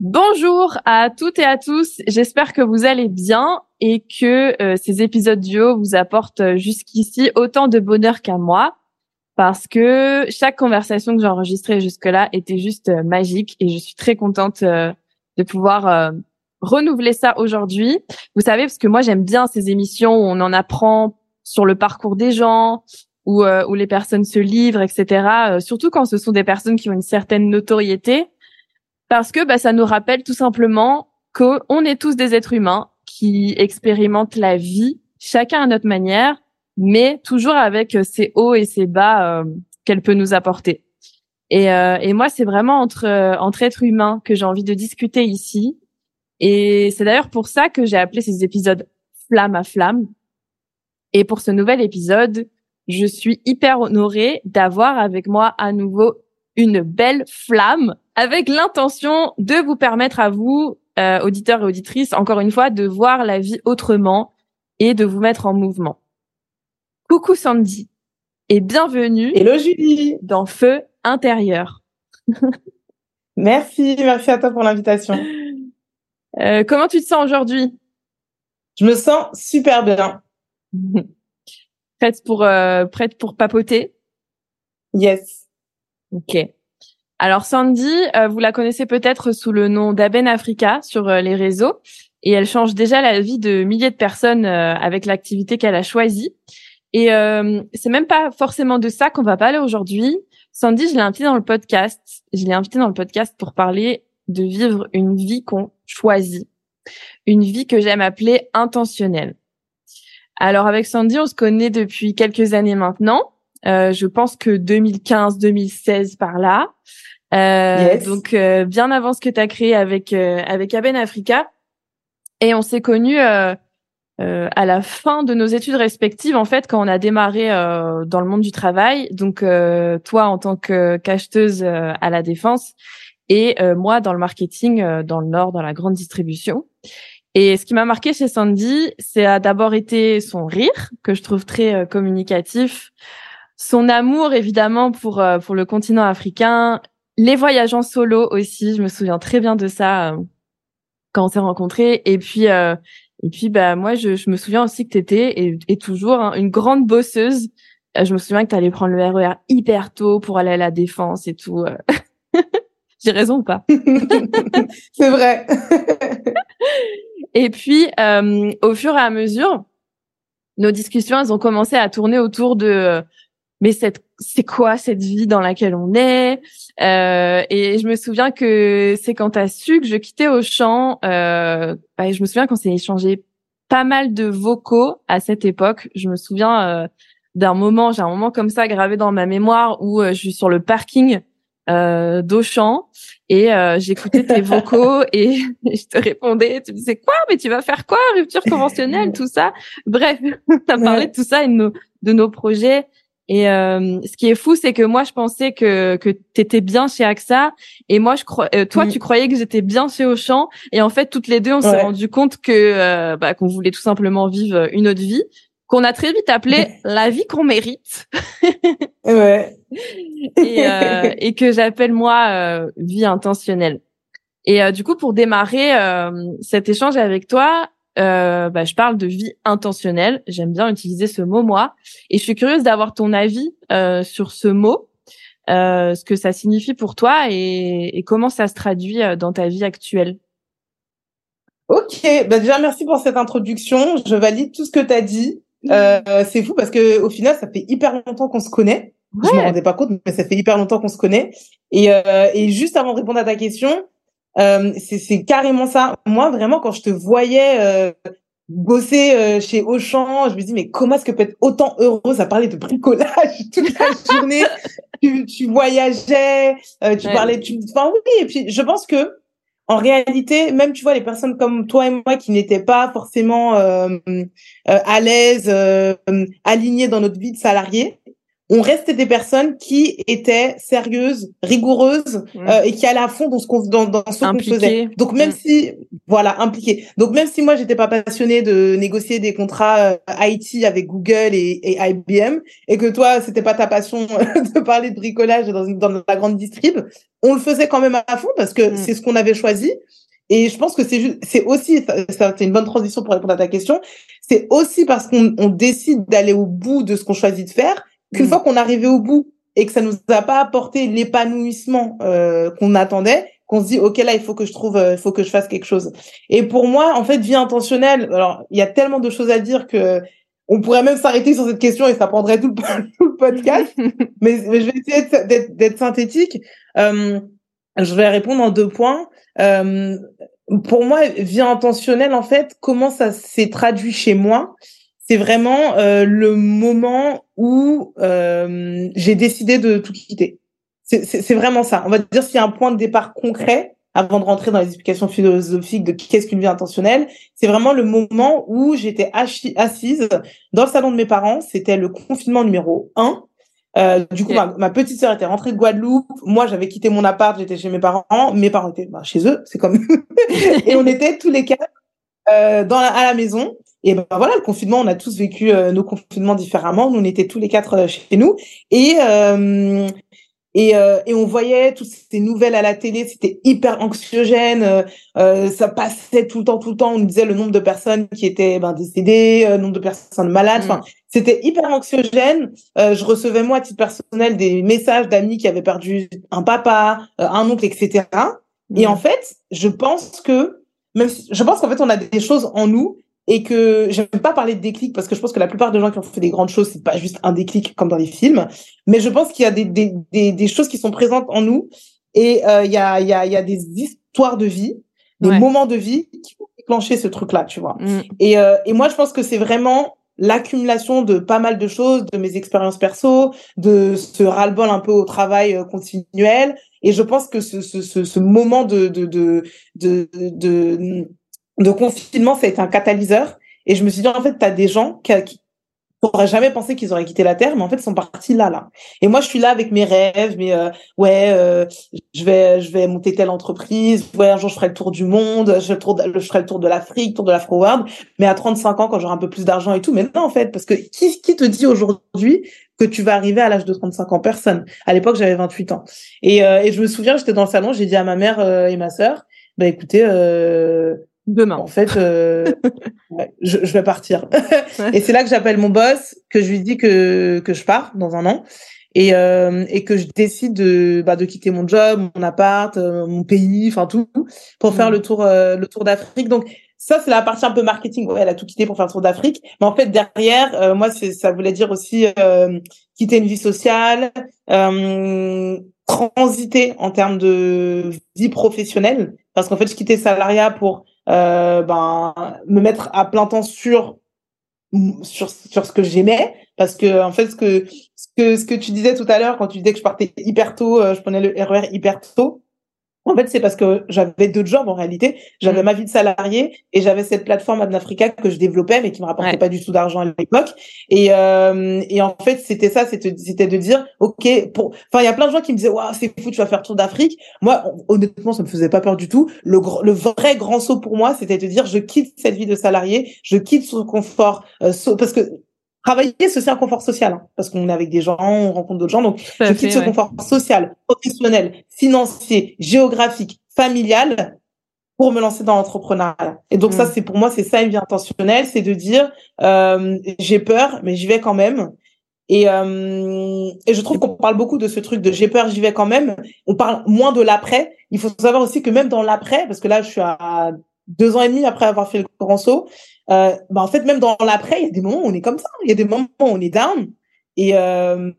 Bonjour à toutes et à tous, j'espère que vous allez bien et que euh, ces épisodes duo vous apportent euh, jusqu'ici autant de bonheur qu'à moi parce que chaque conversation que j'ai enregistrée jusque-là était juste euh, magique et je suis très contente de pouvoir renouveler ça aujourd'hui. Vous savez, parce que moi j'aime bien ces émissions où on en apprend sur le parcours des gens, où, les personnes se livrent, etc. surtout quand ce sont des personnes qui ont une certaine notoriété, parce que bah, ça nous rappelle tout simplement qu'on est tous des êtres humains qui expérimentent la vie, chacun à notre manière, mais toujours avec ses hauts et ses bas euh, qu'elle peut nous apporter. Et, euh, et moi, c'est vraiment entre euh, entre êtres humains que j'ai envie de discuter ici. Et c'est d'ailleurs pour ça que j'ai appelé ces épisodes flamme à flamme. Et pour ce nouvel épisode, je suis hyper honorée d'avoir avec moi à nouveau une belle flamme avec l'intention de vous permettre à vous, euh, auditeurs et auditrices, encore une fois, de voir la vie autrement et de vous mettre en mouvement. Coucou Sandy et bienvenue Hello Julie. dans Feu intérieur. Merci, merci à toi pour l'invitation. Euh, comment tu te sens aujourd'hui? Je me sens super bien. Prête pour euh, prête pour papoter? Yes. Ok. Alors Sandy, euh, vous la connaissez peut-être sous le nom d'Aben Africa sur euh, les réseaux et elle change déjà la vie de milliers de personnes euh, avec l'activité qu'elle a choisie. Et euh, c'est même pas forcément de ça qu'on va parler aujourd'hui. Sandy, je l'ai invitée dans le podcast. Je l'ai invitée dans le podcast pour parler de vivre une vie qu'on choisit, une vie que j'aime appeler intentionnelle. Alors avec Sandy, on se connaît depuis quelques années maintenant. Euh, je pense que 2015-2016 par là. Euh, Yes. Donc euh, bien avant ce que tu as créé avec euh, avec Aben Africa. Et on s'est connus euh, euh, à la fin de nos études respectives, en fait, quand on a démarré euh, dans le monde du travail. Donc euh, toi en tant que cacheteuse euh, à la défense et euh, moi dans le marketing euh, dans le Nord, dans la grande distribution. Et ce qui m'a marqué chez Sandy, c'est a d'abord été son rire, que je trouve très euh, communicatif, son amour évidemment pour euh, pour le continent africain, les voyages en solo aussi, je me souviens très bien de ça euh, quand on s'est rencontrés. Et puis euh, et puis bah moi je, je me souviens aussi que t'étais et, et toujours hein, une grande bosseuse. Euh, je me souviens que t'allais prendre le RER hyper tôt pour aller à la défense et tout. J'ai raison ou pas? C'est vrai. Et puis, euh, au fur et à mesure, nos discussions, elles ont commencé à tourner autour de euh, mais cette, c'est quoi cette vie dans laquelle on est? Euh, Et je me souviens que c'est quand t'as su que je quittais Auchan, euh, bah, je me souviens qu'on s'est échangé pas mal de vocaux à cette époque. Je me souviens euh, d'un moment, j'ai un moment comme ça gravé dans ma mémoire où euh, je suis sur le parking euh, d'Auchan et euh, j'écoutais tes vocaux et je te répondais, tu me disais quoi, mais tu vas faire quoi, rupture conventionnelle, tout ça. Bref, t'as parlé de tout ça et de nos, de nos projets Et euh, ce qui est fou, c'est que moi, je pensais que que t'étais bien chez AXA, et moi, je crois, euh, toi, Mm. tu croyais que j'étais bien chez Auchan, et en fait, toutes les deux, on s'est Ouais. rendu compte que euh, bah, qu'on voulait tout simplement vivre une autre vie, qu'on a très vite appelé la vie qu'on mérite, Ouais. et, euh, et que j'appelle moi euh, vie intentionnelle. Et euh, du coup, pour démarrer euh, cet échange avec toi, euh, bah, je parle de vie intentionnelle. J'aime bien utiliser ce mot moi, et je suis curieuse d'avoir ton avis euh, sur ce mot, euh, ce que ça signifie pour toi et, et comment ça se traduit euh, dans ta vie actuelle. Ok, bah déjà merci pour cette introduction. Je valide tout ce que tu as dit. Euh, c'est fou parce que au final, ça fait hyper longtemps qu'on se connaît. Je me rendais pas compte, mais ça fait hyper longtemps qu'on se connaît. Et, euh, et juste avant de répondre à ta question, euh, c'est carrément ça. Moi, vraiment, quand je te voyais euh, bosser euh, chez Auchan, je me dis mais comment est-ce que peut être autant heureuse à parler de bricolage toute la journée tu, tu voyageais, euh, tu Ouais. parlais, tu, enfin oui. Et puis je pense que en réalité, même tu vois les personnes comme toi et moi qui n'étaient pas forcément euh, euh, à l'aise, euh, alignées dans notre vie de salarié, on restait des personnes qui étaient sérieuses, rigoureuses euh, et qui allaient à fond dans ce qu'on dans, dans ce qu'on faisait. Donc même si voilà impliqué. Donc même si moi j'étais pas passionnée de négocier des contrats euh, IT avec Google et, et IBM et que toi c'était pas ta passion de parler de bricolage dans, dans la grande distrib, on le faisait quand même à fond parce que Mm. c'est ce qu'on avait choisi. Et je pense que c'est juste, c'est aussi, ça, ça c'est une bonne transition pour répondre à ta question. C'est aussi parce qu'on on décide d'aller au bout de ce qu'on choisit de faire qu'une Mm. fois qu'on arrivé au bout et que ça nous a pas apporté l'épanouissement euh, qu'on attendait, qu'on se dit ok là il faut que je trouve, euh, il faut que je fasse quelque chose. Et pour moi en fait vie intentionnelle, alors il y a tellement de choses à dire que on pourrait même s'arrêter sur cette question et ça prendrait tout le, tout le podcast. mais, mais je vais essayer d'être synthétique. Euh, je vais répondre en deux points. Euh, pour moi, vie intentionnelle, en fait, comment ça s'est traduit chez moi C'est vraiment euh, le moment où euh, j'ai décidé de tout quitter. C'est- vraiment ça. On va dire s'il y a un point de départ concret avant de rentrer dans les explications philosophiques de qu'est-ce qu'une vie intentionnelle, c'est vraiment le moment où j'étais assi- assise dans le salon de mes parents. C'était le confinement numéro 1. Euh, du coup, ma, ma petite sœur était rentrée de Guadeloupe. Moi, j'avais quitté mon appart, j'étais chez mes parents. Mes parents étaient bah, chez eux, c'est comme et on était tous les quatre euh, dans la, à la maison. Et ben voilà, le confinement, on a tous vécu euh, nos confinements différemment. Nous, on était tous les quatre euh, chez nous et euh, et, euh, et on voyait toutes ces nouvelles à la télé. C'était hyper anxiogène. euh, ça passait tout le temps, tout le temps. On nous disait le nombre de personnes qui étaient ben, décédées, le nombre de personnes malades. Mm. Enfin, c'était hyper anxiogène. Euh, je recevais moi, à titre personnel, des messages d'amis qui avaient perdu un papa, un oncle, etc. Et Mm. en fait, je pense que même si, je pense qu'en fait on a des choses en nous et que j'aime pas parler de déclic parce que je pense que la plupart des gens qui ont fait des grandes choses c'est pas juste un déclic comme dans les films, mais je pense qu'il y a des, des, des, des choses qui sont présentes en nous et euh, il y a il y a il y a des histoires de vie, des Ouais. moments de vie qui vont déclencher ce truc là, tu vois. Mm. Et, euh, et moi, je pense que c'est vraiment l'accumulation de pas mal de choses, de mes expériences perso, de ce ras-le-bol un peu au travail euh, continuel. Et je pense que ce, ce, ce, ce moment de, de, de, de, de, de confinement, ça a été un catalyseur. Et je me suis dit, en fait, tu as des gens qui, qui n'auraient jamais pensé qu'ils auraient quitté la Terre, mais en fait, ils sont partis là, là. Et moi, je suis là avec mes rêves, mais euh, ouais, euh, je vais, je vais monter telle entreprise, ouais, un jour, je ferai le tour du monde, je, ferai le tour de, je ferai le tour de l'Afrique, tour de l'Afro-World, mais à 35 ans, quand j'aurai un peu plus d'argent et tout, mais non, en fait, parce que qui, qui te dit aujourd'hui que tu vas arriver à l'âge de 35 ans? Personne. À l'époque, j'avais 28 ans. Et, euh, et je me souviens, j'étais dans le salon, j'ai dit à ma mère euh, et ma sœur, bah écoutez, euh, Demain. en fait, euh, ouais, je, je vais partir. et c'est là que j'appelle mon boss, que je lui dis que, que je pars dans un an. Et, euh, et que je décide de, bah, de quitter mon job, mon appart, euh, mon pays, enfin tout, pour faire Mm. le tour, euh, le tour d'Afrique. Donc ça, c'est la partie un peu marketing. Ouais, elle a tout quitté pour faire le tour d'Afrique. Mais en fait, derrière, euh, moi, ça voulait dire aussi euh, quitter une vie sociale, euh, transiter en termes de vie professionnelle. Parce qu'en fait, je quittais salariat pour euh, ben, me mettre à plein temps sur sur sur ce que j'aimais. Parce que en fait ce que ce que ce que tu disais tout à l'heure quand tu disais que je partais hyper tôt euh, je prenais le RER hyper tôt En fait, c'est parce que j'avais deux jobs en réalité. J'avais Mm. ma vie de salarié et j'avais cette plateforme Adnafrica que je développais, mais qui me rapportait Ouais. pas du tout d'argent à l'époque. Et, euh, et en fait, c'était ça, c'était de dire, ok, pour. Enfin, il y a plein de gens qui me disaient, waouh, c'est fou, tu vas faire tour d'Afrique. Moi, honnêtement, ça me faisait pas peur du tout. Le vrai grand saut pour moi, c'était de dire, je quitte cette vie de salarié, je quitte ce confort, euh, parce que travailler, c'est aussi un confort social, hein, parce qu'on est avec des gens, on rencontre d'autres gens, donc je quitte ce ouais. confort social, professionnel, financier, géographique, familial pour me lancer dans l'entrepreneuriat. Et donc ça, Mm. c'est pour moi, c'est ça une vie intentionnelle, c'est de dire euh, j'ai peur, mais j'y vais quand même. Et, euh, et je trouve qu'on parle beaucoup de ce truc de j'ai peur, j'y vais quand même. On parle moins de l'après. Il faut savoir aussi que même dans l'après, parce que là, je suis à deux ans et demi après avoir fait le grand saut, euh, bah en fait, même dans l'après, il y a des moments où on est comme ça. Il y a des moments où on est down. Et, euh,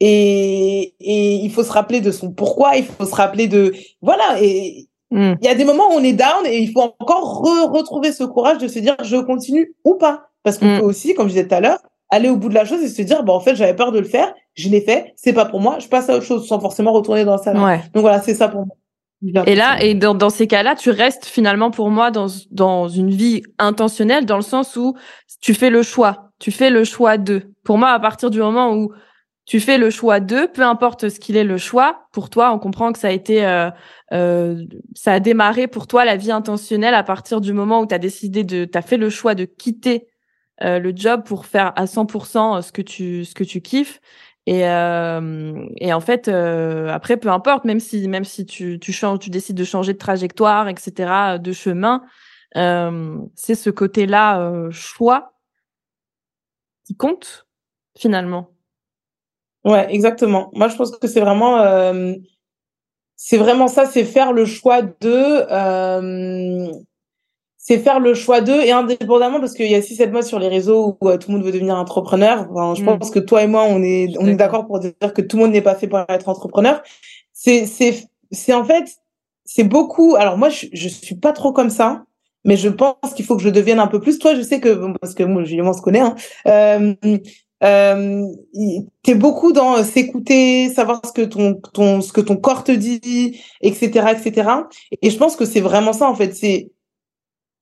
et, et il faut se rappeler de son pourquoi, il faut se rappeler de... Voilà, et Mm. il y a des moments où on est down et il faut encore re- retrouver ce courage de se dire je continue ou pas. Parce qu'on Mm. peut aussi, comme je disais tout à l'heure, aller au bout de la chose et se dire, bah, en fait, j'avais peur de le faire, je l'ai fait, c'est pas pour moi, je passe à autre chose sans forcément retourner dans le salon. Ouais. Donc voilà, c'est ça pour moi. Et là, et dans, dans ces cas-là, tu restes finalement pour moi dans, dans une vie intentionnelle, dans le sens où tu fais le choix. Tu fais le choix de. Pour moi, à partir du moment où tu fais le choix de, peu importe ce qu'il est le choix, pour toi, on comprend que ça a été, euh, euh, ça a démarré pour toi la vie intentionnelle à partir du moment où tu as décidé de, tu as fait le choix de quitter euh, le job pour faire à 100% ce que tu, ce que tu kiffes. Et, euh, et en fait, euh, après, peu importe, même si même si tu, tu changes, tu décides de changer de trajectoire, etc., de chemin, euh, c'est ce côté-là euh, choix qui compte finalement. Ouais, exactement. Moi, je pense que c'est vraiment, euh, c'est vraiment ça, c'est faire le choix de, euh, c'est faire le choix d'eux et indépendamment parce qu'il y a aussi cette mode sur les réseaux où euh, tout le monde veut devenir entrepreneur. Enfin, je Mm. pense que toi et moi, on est, on est d'accord. pour dire que tout le monde n'est pas fait pour être entrepreneur. C'est, c'est, c'est en fait, c'est beaucoup. Alors moi, je, je suis pas trop comme ça, mais je pense qu'il faut que je devienne un peu plus. Toi, je sais que parce que moi, Julien, on se connaît. Hein, euh, euh, t'es beaucoup dans euh, s'écouter, savoir ce que ton, ton, ce que ton corps te dit, etc., etc. Et je pense que c'est vraiment ça, en fait. C'est,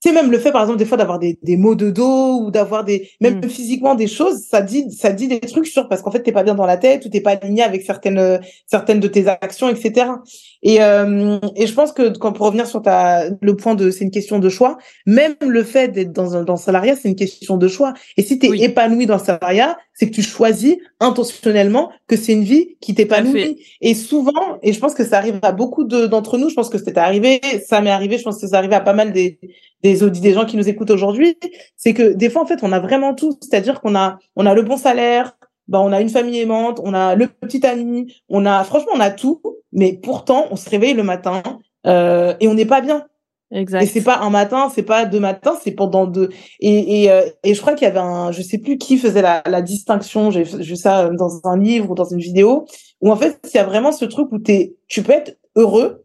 tu sais, même le fait, par exemple, des fois d'avoir des, des maux de dos ou d'avoir des, même Mm. physiquement des choses, ça dit, ça dit des trucs sur, parce qu'en fait, t'es pas bien dans la tête ou t'es pas aligné avec certaines, certaines de tes actions, etc. Et, euh, et je pense que quand, pour revenir sur ta, le point de, c'est une question de choix, même le fait d'être dans un, dans le salariat, c'est une question de choix. Et si t'es Oui. épanoui dans le salariat, c'est que tu choisis intentionnellement que c'est une vie qui t'épanouit. Et souvent, et je pense que ça arrive à beaucoup de, d'entre nous, je pense que c'était arrivé, ça m'est arrivé, je pense que c'est arrivé à pas mal des, des audits, des gens qui nous écoutent aujourd'hui, c'est que des fois, en fait, on a vraiment tout. C'est-à-dire qu'on a, on a le bon salaire, bah, on a une famille aimante, on a le petit ami, on a, franchement, on a tout, mais pourtant, on se réveille le matin, euh, et on n'est pas bien. Exact. Et c'est pas un matin, c'est pas deux matins, c'est pendant deux. Et, et, euh, et je crois qu'il y avait un, je sais plus qui faisait la, la distinction, j'ai vu ça euh, dans un livre ou dans une vidéo, où en fait, il y a vraiment ce truc où t'es, tu peux être heureux,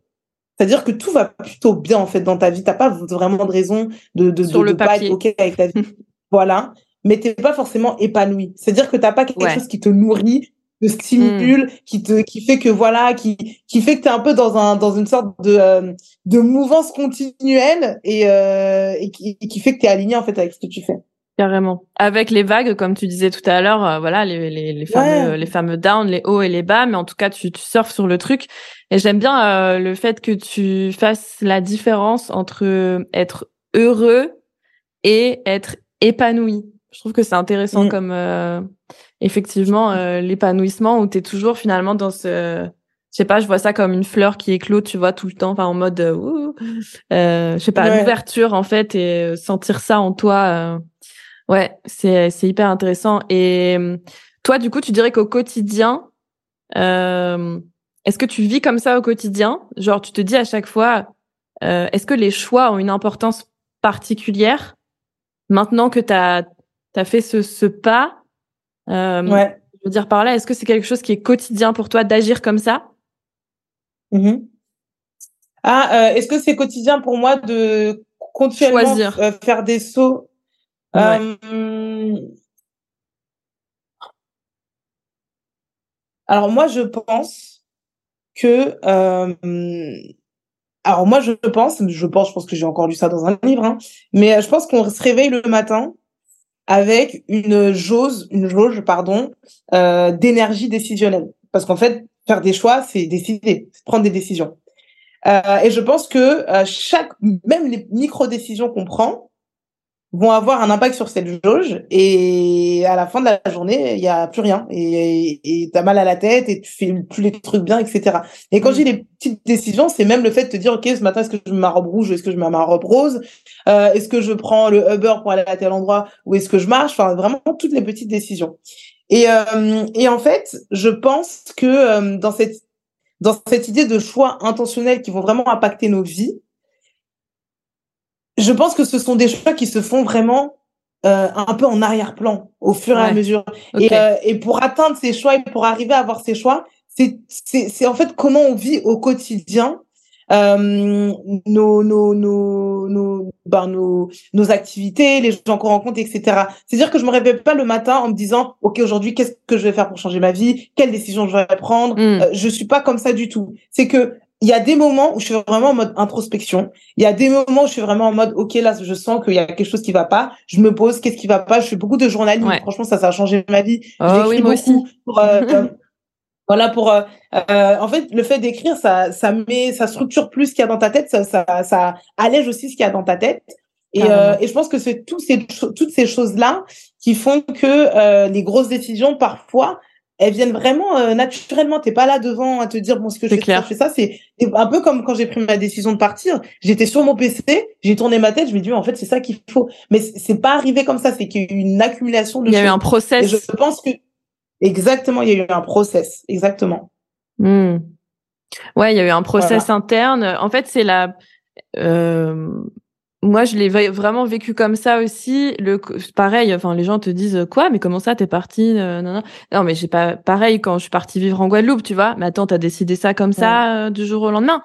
c'est-à-dire que tout va plutôt bien en fait dans ta vie, t'as pas vraiment de raison de, de, Sur de, le de pas être ok avec ta vie. voilà. Mais t'es pas forcément épanoui. C'est-à-dire que t'as pas quelque Ouais. chose qui te nourrit, te stimule, qui te, qui fait que voilà, qui, qui fait que t'es un peu dans un, dans une sorte de, euh, de mouvance continuelle et, euh, et, qui, et qui fait que t'es aligné en fait avec ce que tu fais. Carrément. Avec les vagues, comme tu disais tout à l'heure, euh, voilà, les, les, les fameux, Ouais. les fameux downs, les hauts et les bas, mais en tout cas, tu, tu surfes sur le truc. Et j'aime bien euh, le fait que tu fasses la différence entre être heureux et être épanoui. Je trouve que c'est intéressant Mm. comme euh, effectivement euh, l'épanouissement où tu es toujours finalement dans ce je sais pas, je vois ça comme une fleur qui éclot, tu vois, tout le temps, enfin en mode euh, ouh, je sais pas, Ouais. l'ouverture en fait et sentir ça en toi Ouais, c'est c'est hyper intéressant. Et toi, du coup, tu dirais qu'au quotidien, est-ce que tu vis comme ça au quotidien? Genre, tu te dis à chaque fois, euh, est-ce que les choix ont une importance particulière maintenant que tu as, fait ce, ce pas euh, Ouais. Je veux dire par là, est-ce que c'est quelque chose qui est quotidien pour toi d'agir comme ça? Mhm. Ah, euh, est-ce que c'est quotidien pour moi de continuellement Choisir. euh, faire des sauts? Ouais. Euh, Alors moi, je pense que euh, alors moi je pense, je pense, je pense que j'ai encore lu ça dans un livre, hein, mais je pense qu'on se réveille le matin avec une jauge, une jauge pardon, euh, d'énergie décisionnelle. Parce qu'en fait, faire des choix, c'est décider, prendre des décisions. Euh, et je pense que euh, chaque, même les micro décisions qu'on prend, vont avoir un impact sur cette jauge et à la fin de la journée, il y a plus rien et tu as mal à la tête et tu fais plus les trucs bien, etc. Et quand mm. j'ai les petites décisions, c'est même le fait de te dire, OK, ce matin, est-ce que je mets ma robe rouge ou est-ce que je mets ma robe rose? Euh, Est-ce que je prends le Uber pour aller à tel endroit ou est-ce que je marche? Enfin, vraiment, toutes les petites décisions. Et, euh, et en fait, je pense que euh, dans cette dans cette idée de choix intentionnels qui vont vraiment impacter nos vies, je pense que ce sont des choix qui se font vraiment euh, un peu en arrière-plan au fur et à mesure. Et, euh, et, pour atteindre ces choix et pour arriver à avoir ces choix, c'est c'est en fait comment on vit au quotidien euh, nos nos nos nos ben, nos nos activités, les gens qu'on rencontre, etc. C'est-à-dire que je me réveille pas le matin en me disant ok aujourd'hui qu'est-ce que je vais faire pour changer ma vie, quelle décision je vais prendre? Mm. Euh, je suis pas comme ça du tout. C'est que il y a des moments où je suis vraiment en mode introspection. Il y a des moments où je suis vraiment en mode, OK, là, je sens qu'il y a quelque chose qui va pas. Je me pose, qu'est-ce qui va pas? Je fais beaucoup de journalisme. Franchement, ça, ça a changé ma vie. Oh, oui, moi aussi. Pour, euh, euh, voilà, pour, euh, en fait, le fait d'écrire, ça, ça met, ça structure plus ce qu'il y a dans ta tête. Ça, ça, ça allège aussi ce qu'il y a dans ta tête. Et, et je pense que c'est tous ces, toutes ces choses-là qui font que les grosses décisions, parfois, elles viennent vraiment euh, naturellement. T'es pas là devant à te dire bon ce que je fais, je fais ça. C'est un peu comme quand j'ai pris ma décision de partir. J'étais sur mon PC, j'ai tourné ma tête, je me dis en fait c'est ça qu'il faut. Mais c'est pas arrivé comme ça. C'est qu'il y a eu une accumulation de. Il y a eu un process. je pense que exactement, il y a eu un process, exactement. Hmm. Ouais, il y a eu un process interne. En fait, c'est la euh, moi, je l'ai vraiment vécu comme ça aussi. Le pareil, enfin, les gens te disent quoi? Mais comment ça, t'es parti euh, non, non. mais j'ai pas pareil quand je suis partie vivre en Guadeloupe, tu vois. Mais attends, t'as décidé ça comme ça euh, du jour au lendemain.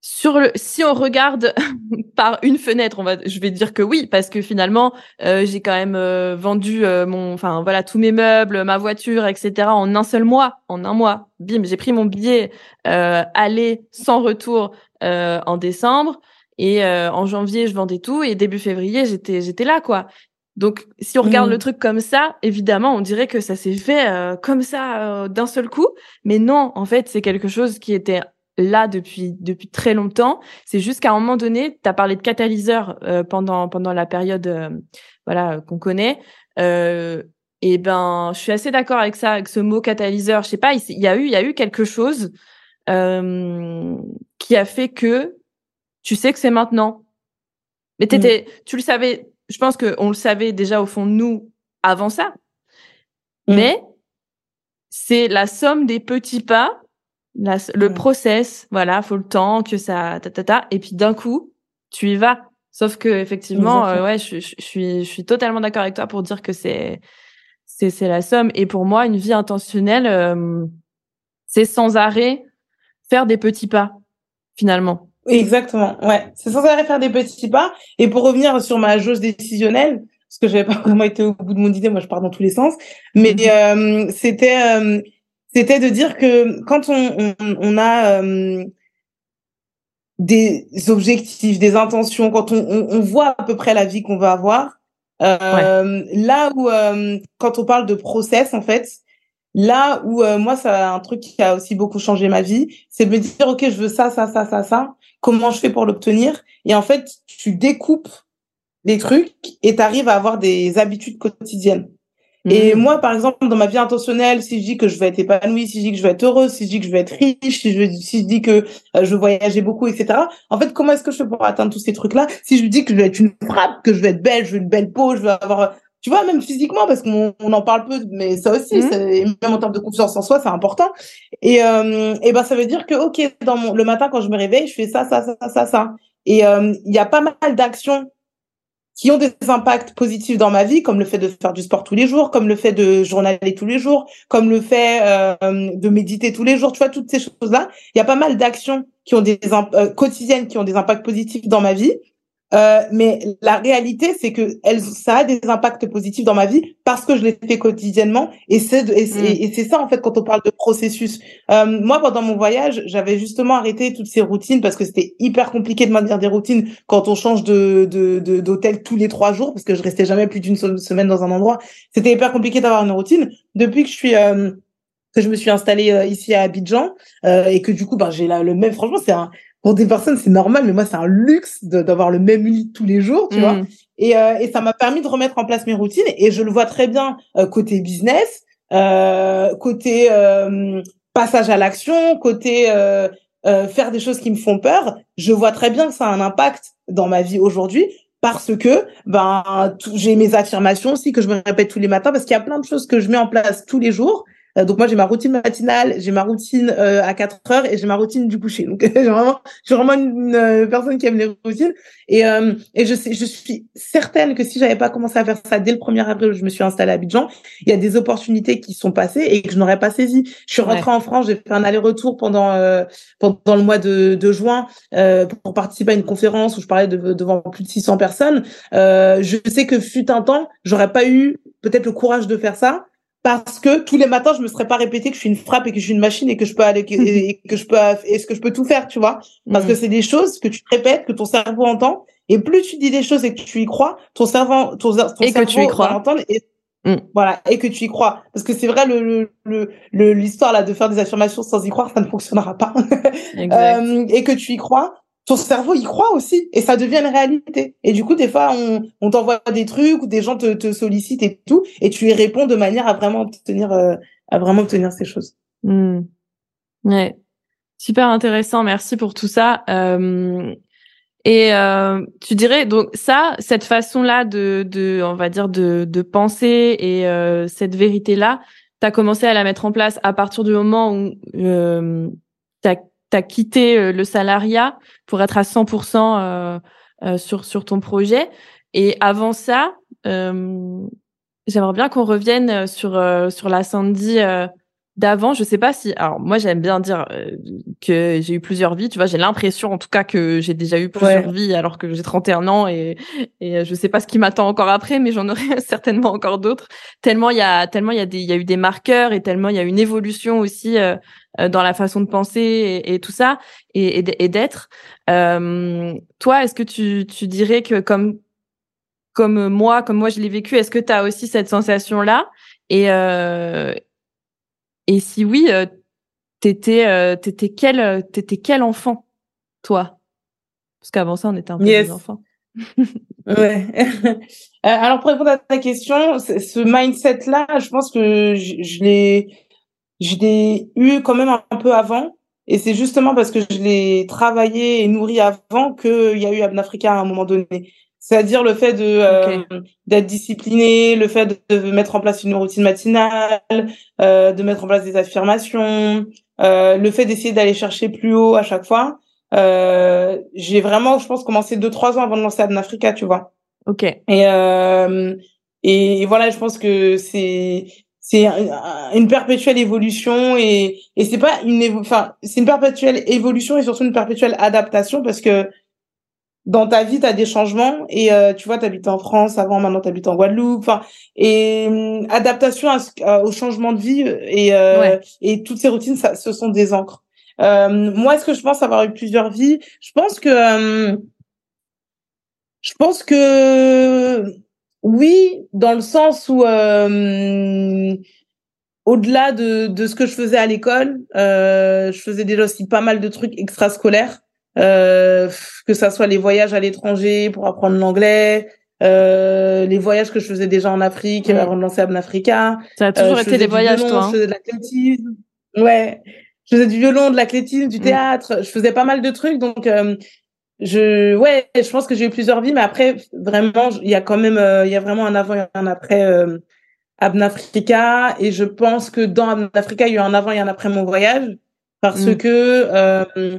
Sur le, si on regarde par une fenêtre, on va, je vais dire que oui, parce que finalement, euh, j'ai quand même vendu mon, enfin voilà, tous mes meubles, ma voiture, etc. en un seul mois, en un mois. Bim, j'ai pris mon billet aller sans retour en décembre. Et euh, en janvier, je vendais tout et début février, j'étais j'étais là quoi. Donc si on regarde le mmh. truc comme ça, évidemment, on dirait que ça s'est fait euh, comme ça euh, d'un seul coup, mais non, en fait, c'est quelque chose qui était là depuis depuis très longtemps. C'est juste qu'à un moment donné, tu as parlé de catalyseur pendant pendant la période voilà qu'on connaît. et ben, je suis assez d'accord avec ça, avec ce mot catalyseur. Je sais pas, il y a eu il y a eu quelque chose qui a fait que tu sais que c'est maintenant. Mais mm. t'étais, tu le savais, je pense qu'on le savait déjà au fond de nous avant ça. Mm. Mais c'est la somme des petits pas, le mm. process, voilà, faut le temps que ça, ta, ta, ta, et puis d'un coup, tu y vas. Sauf que effectivement, euh, ouais, je, je, suis, je suis totalement d'accord avec toi pour dire que c'est, c'est, c'est la somme. Et pour moi, une vie intentionnelle, euh, c'est sans arrêt faire des petits pas, finalement. Exactement, ouais. C'est sans arrêt faire des petits pas. Et pour revenir sur ma jauge décisionnelle, parce que j'avais pas vraiment été au bout de mon idée, moi je pars dans tous les sens, mais mhm. euh, c'était euh, c'était de dire que quand on, on, on a euh, des objectifs, des intentions, quand on, on, voit à peu près la vie qu'on va avoir, euh, là où quand on parle de process en fait, Là où moi, ça un truc qui a aussi beaucoup changé ma vie, c'est de me dire ok, je veux ça, ça, ça, ça, ça comment je fais pour l'obtenir? Et en fait, tu découpes les trucs et tu arrives à avoir des habitudes quotidiennes. Et mmh. moi, par exemple, dans ma vie intentionnelle, si je dis que je vais être épanouie, si je dis que je vais être heureuse, si je dis que je vais être riche, si je, si je dis que euh, je veux voyager beaucoup, etc. En fait, comment est-ce que je fais pour atteindre tous ces trucs-là? Si je dis que je vais être une frappe, que je vais être belle, je veux une belle peau, je veux avoir tu vois, même physiquement, parce qu'on on en parle peu, mais ça aussi, mmh. même en termes de confiance en soi, c'est important. Et, euh, et ben, ça veut dire que, ok, dans mon, le matin, quand je me réveille, je fais ça, ça, ça, ça, ça. Et euh, il y a pas mal d'actions qui ont des impacts positifs dans ma vie, comme le fait de faire du sport tous les jours, comme le fait de journaler tous les jours, comme le fait euh, de méditer tous les jours. Tu vois, toutes ces choses-là, il y a pas mal d'actions qui ont des euh, quotidiennes qui ont des impacts positifs dans ma vie. Euh, mais la réalité, c'est que elle, ça a des impacts positifs dans ma vie parce que je les fais quotidiennement. Et c'est et c'est mm. ça en fait quand on parle de processus. Euh, moi, pendant mon voyage, j'avais justement arrêté toutes ces routines parce que c'était hyper compliqué de maintenir des routines quand on change de d'hôtel de, tous les trois jours parce que je restais jamais plus d'une semaine dans un endroit. C'était hyper compliqué d'avoir une routine. Depuis que je suis euh, que je me suis installée euh, ici à Abidjan euh, et que du coup, ben, j'ai le même. Franchement, c'est un pour des personnes, c'est normal, mais moi, c'est un luxe d'avoir le même lit tous les jours, tu vois. Mm. Et, euh, et ça m'a permis de remettre en place mes routines. Et je le vois très bien euh, côté business, euh, côté passage à l'action, côté faire des choses qui me font peur. Je vois très bien que ça a un impact dans ma vie aujourd'hui parce que ben j'ai mes affirmations aussi que je me répète tous les matins parce qu'il y a plein de choses que je mets en place tous les jours donc moi j'ai ma routine matinale, j'ai ma routine euh, à 4 heures et j'ai ma routine du coucher. Donc j'ai vraiment, je suis vraiment une, euh, personne qui aime les routines et et je sais, je suis certaine que si j'avais pas commencé à faire ça dès le 1er avril où je me suis installée à Abidjan, il y a des opportunités qui sont passées et que je n'aurais pas saisi. Je suis rentrée en France, j'ai fait un aller-retour pendant pendant le mois de, de juin pour participer à une conférence où je parlais de, devant plus de 600 personnes. je sais que fut un temps, j'aurais pas eu peut-être le courage de faire ça parce que tous les matins je me serais pas répété que je suis une frappe et que je suis une machine et que je peux aller et que je peux est-ce que je peux tout faire tu vois parce que mm. c'est des choses que tu répètes que ton cerveau entend et plus tu dis des choses et que tu y crois ton cerveau ton, ton et cerveau que tu y crois. entendre et mm. voilà et que tu y crois parce que c'est vrai le le l'histoire là de faire des affirmations sans y croire ça ne fonctionnera pas euh, et que tu y crois ton cerveau y croit aussi et ça devient une réalité. Et du coup, des fois, on, on t'envoie des trucs ou des gens te, te, sollicitent et tout, et tu y réponds de manière à vraiment obtenir, euh, à vraiment obtenir ces choses. Mmh. Ouais, super intéressant. Merci pour tout ça. Euh, et euh, tu dirais donc ça, cette façon-là de, de, on va dire de, de penser et euh, cette vérité-là, tu as commencé à la mettre en place à partir du moment où euh, tu as tu as quitté euh, le salariat pour être à 100% euh, euh, sur, sur ton projet. Et avant ça, j'aimerais bien qu'on revienne sur, sur la Sandy d'avant. Je sais pas si. Alors, moi, j'aime bien dire que j'ai eu plusieurs vies. Tu vois, j'ai l'impression, en tout cas, que j'ai déjà eu plusieurs vies alors que j'ai 31 ans et, et je sais pas ce qui m'attend encore après, mais j'en aurai certainement encore d'autres. Tellement il y a, tellement il y a des, il y a eu des marqueurs et tellement il y a une évolution aussi euh, dans la façon de penser et, tout ça et, et d'être. Euh, toi, est-ce que tu, tu dirais que comme comme moi, comme moi je l'ai vécu, est-ce que tu as aussi cette sensation là Et euh, et si oui, euh, t'étais euh, t'étais quel t'étais quel enfant toi? Parce qu'avant ça, on était un peu des enfants. ouais. Alors pour répondre à ta question, ce mindset là, je pense que je, je l'ai je l'ai eu quand même un peu avant. Et c'est justement parce que je l'ai travaillé et nourri avant qu'il y a eu Abnafrica à un moment donné. C'est-à-dire le fait de euh, d'être discipliné, le fait de, mettre en place une routine matinale, euh, de mettre en place des affirmations, euh, le fait d'essayer d'aller chercher plus haut à chaque fois. Euh, j'ai vraiment, je pense, commencé deux trois ans avant de lancer Abnafrica, tu vois. Ok. Et euh, et voilà, je pense que c'est c'est une perpétuelle évolution et et c'est pas une enfin c'est une perpétuelle évolution et surtout une perpétuelle adaptation parce que dans ta vie tu as des changements et euh, tu vois tu habites en France avant maintenant tu habites en Guadeloupe enfin et hum, adaptation au changement de vie et euh, et toutes ces routines ça ce sont des encres. Euh, moi est-ce que je pense avoir eu plusieurs vies? Je pense que hum, je pense que oui, dans le sens où euh, au-delà de, de ce que je faisais à l'école, euh, je faisais déjà aussi pas mal de trucs extrascolaires, euh, que ça soit les voyages à l'étranger pour apprendre l'anglais, euh, les voyages que je faisais déjà en Afrique avant de lancer Abnafrica. Ça a toujours euh, été des voyages, toi. Hein. Je faisais de l'athlétisme. Ouais. Je faisais du violon, de l'athlétisme, du mm. théâtre. Je faisais pas mal de trucs. Donc, euh, je ouais je pense que j'ai eu plusieurs vies mais après vraiment il y a quand même euh, il y a vraiment un avant et un après Abnafrica et je pense que dans Abnafrica il y a eu un avant et un après mon voyage parce mm. que euh,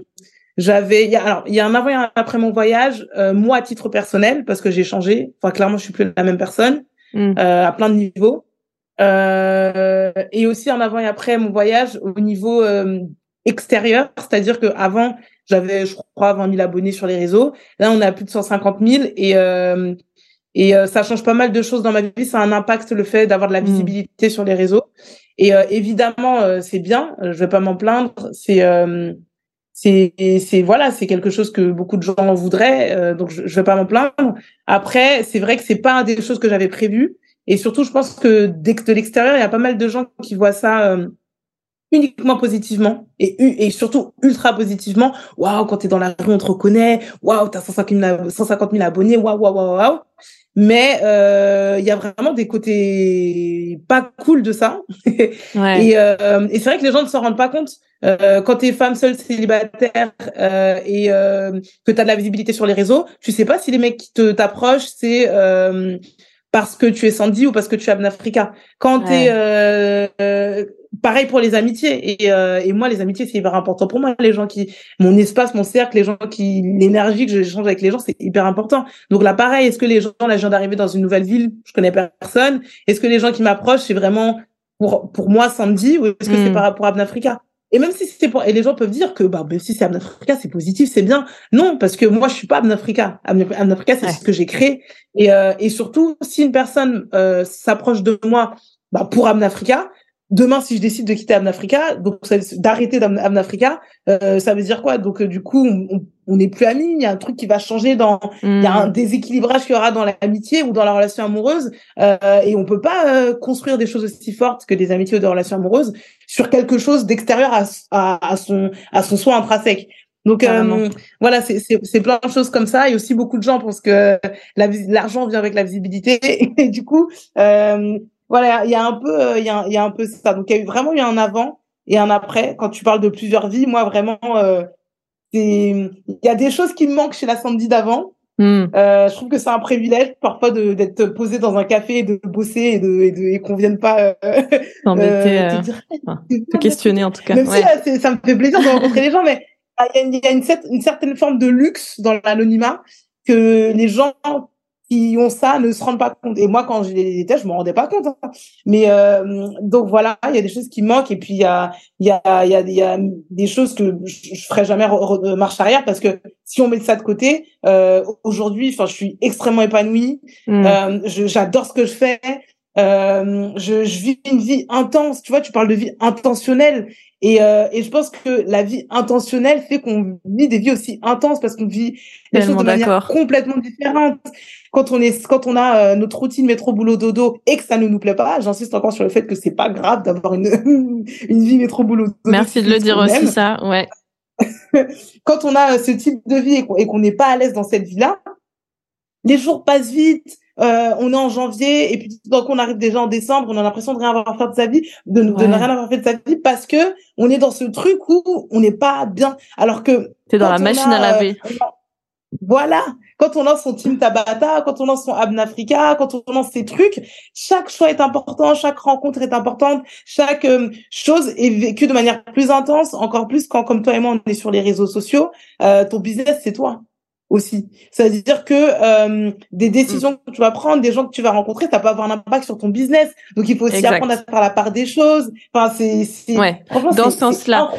j'avais il y a alors il y a un avant et un après mon voyage euh, moi à titre personnel parce que j'ai changé enfin clairement je suis plus la même personne mm. euh, à plein de niveaux et aussi un avant et après mon voyage au niveau extérieur c'est-à-dire que avant j'avais, je crois, 20 000 abonnés sur les réseaux. Là, on a plus de 150 000 et euh, et euh, ça change pas mal de choses dans ma vie. Ça a un impact le fait d'avoir de la mm. visibilité sur les réseaux. Et euh, évidemment, euh, c'est bien. Je vais pas m'en plaindre. C'est c'est voilà, c'est quelque chose que beaucoup de gens voudraient. donc je, je vais pas m'en plaindre. Après, c'est vrai que c'est pas des choses que j'avais prévues. Et surtout, je pense que de l'extérieur, il y a pas mal de gens qui voient ça uniquement positivement et, et surtout ultra positivement. Waouh, quand t'es dans la rue, on te reconnaît. Waouh, t'as 150 000, abonnés. Waouh, waouh, waouh, waouh. Mais euh, il y a vraiment des côtés pas cool de ça. Ouais. et, euh, et c'est vrai que les gens ne s'en rendent pas compte. Euh, quand t'es femme seule célibataire euh, et euh, que t'as de la visibilité sur les réseaux, tu sais pas si les mecs qui te t'approchent, c'est euh, parce que tu es Sandy ou parce que tu es Abnafrica. Quand tu es euh, euh, pareil pour les amitiés et, euh, et moi les amitiés c'est hyper important pour moi les gens qui mon espace mon cercle les gens qui l'énergie que j'échange avec les gens c'est hyper important donc là pareil est-ce que les gens là je viens d'arriver dans une nouvelle ville je connais personne est-ce que les gens qui m'approchent c'est vraiment pour pour moi Sandy ou est-ce que c'est hmm. par rapport à Abnafrica et même si c'est pour, et les gens peuvent dire que, bah, même si c'est Abnafrica, c'est positif, c'est bien. Non, parce que moi, je suis pas Abnafrica. Abnafrica, c'est ce que j'ai créé. Et, euh, et surtout, si une personne euh, s'approche de moi, bah, pour Abnafrica, demain, si je décide de quitter Abnafrica, donc d'arrêter d'Amnafrica, euh, ça veut dire quoi? Donc, euh, du coup, on n'est plus amis. Il y a un truc qui va changer dans, il y a un hmm. déséquilibrage qu'il y aura dans l'amitié ou dans la relation amoureuse, euh, et on peut pas euh, construire des choses aussi fortes que des amitiés ou des relations amoureuses sur quelque chose d'extérieur à, à, à, son à son soi intrinsèque. Donc euh, voilà, c'est plein de choses comme ça. Et aussi beaucoup de gens pensent que l'argent vient avec la visibilité. Et, du coup, euh, voilà, il y a un peu, euh, il y, a, y a un peu ça. Donc il y a eu vraiment eu un avant et un après. Quand tu parles de plusieurs vies, moi vraiment, euh, il y a des choses qui me manquent chez la Sandy d'avant. Hmm. Euh, je trouve que c'est un privilège parfois d'être posé dans un café, de bosser et, de, et, de, et qu'on vienne pas euh, euh, te, questionner en tout cas. Même si ça me fait plaisir de rencontrer les gens, mais il y a, une, une, certaine forme de luxe dans l'anonymat que les gens qui ont ça ne se rendent pas compte. Et moi, quand j'ai les tests, je me rendais pas compte. Hein. Mais euh, donc voilà, il y a des choses qui manquent et puis il y a il y a il y a, y a des choses que je, je ferai jamais de marche arrière parce que si on met ça de côté, euh, aujourd'hui, enfin, je suis extrêmement épanouie. Mmh. Euh, J'adore ce que je fais. Euh, je, je, vis une vie intense. Tu vois, tu parles de vie intentionnelle. Et, euh, et je pense que la vie intentionnelle fait qu'on vit des vies aussi intenses parce qu'on vit des choses de manière complètement différente. Quand on est, quand on a euh, notre routine métro boulot dodo et que ça ne nous plaît pas, j'insiste encore sur le fait que c'est pas grave d'avoir une une vie métro boulot dodo. Merci de le dire aussi ça, ouais. quand on a ce type de vie et qu'on n'est pas à l'aise dans cette vie-là, les jours passent vite euh, on est en janvier et puis donc on arrive déjà en décembre, on a l'impression de rien avoir fait de sa vie, de, ne rien avoir fait de sa vie parce que on est dans ce truc où on n'est pas bien. Alors que t'es dans la machine à laver. Euh, voilà, quand on lance son Team Tabata, quand on lance son Abnafrica, quand on lance ces trucs, chaque choix est important, chaque rencontre est importante, chaque euh, chose est vécue de manière plus intense, encore plus quand, comme toi et moi, on est sur les réseaux sociaux. ton business, c'est toi aussi. C'est-à-dire que euh, des décisions que tu vas prendre, des gens que tu vas rencontrer, ça peut avoir un impact sur ton business. Donc il faut aussi apprendre à faire la part des choses. Enfin, c'est c'est ouais. dans ce sens-là.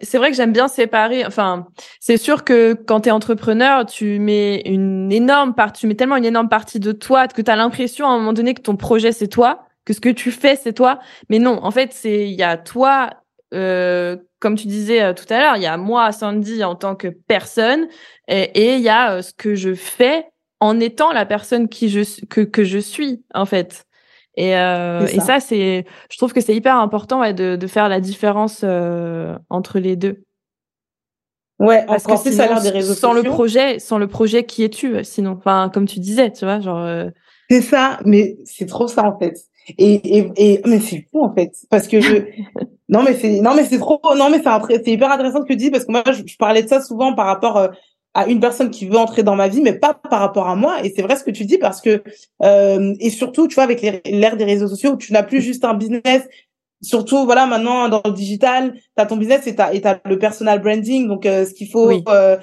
C'est vrai que j'aime bien séparer. Enfin, c'est sûr que quand tu es entrepreneur, tu mets une énorme partie, tu mets tellement une énorme partie de toi que tu as l'impression à un moment donné que ton projet c'est toi, que ce que tu fais c'est toi. Mais non, en fait, c'est il y a toi euh, comme tu disais euh, tout à l'heure, il y a moi, Sandy, en tant que personne, et il y a euh, ce que je fais en étant la personne qui je que que je suis en fait. Et, euh, ça. et ça, c'est, je trouve que c'est hyper important ouais, de, de faire la différence euh, entre les deux. Ouais, parce que sinon, ça des réseaux sans le projet, sans le projet, qui es-tu Sinon, enfin, comme tu disais, tu vois, genre. Euh... C'est ça, mais c'est trop ça en fait. Et, et, et mais c'est fou en fait, parce que je, non mais c'est, non mais c'est trop, non mais c'est, c'est hyper intéressant ce que tu dis parce que moi je, je parlais de ça souvent par rapport euh, à une personne qui veut entrer dans ma vie, mais pas par rapport à moi. Et c'est vrai ce que tu dis parce que euh, et surtout, tu vois, avec l'ère des réseaux sociaux, où tu n'as plus juste un business. Surtout, voilà, maintenant dans le digital, tu as ton business et tu as, le personal branding. Donc, euh, ce qu'il faut, euh,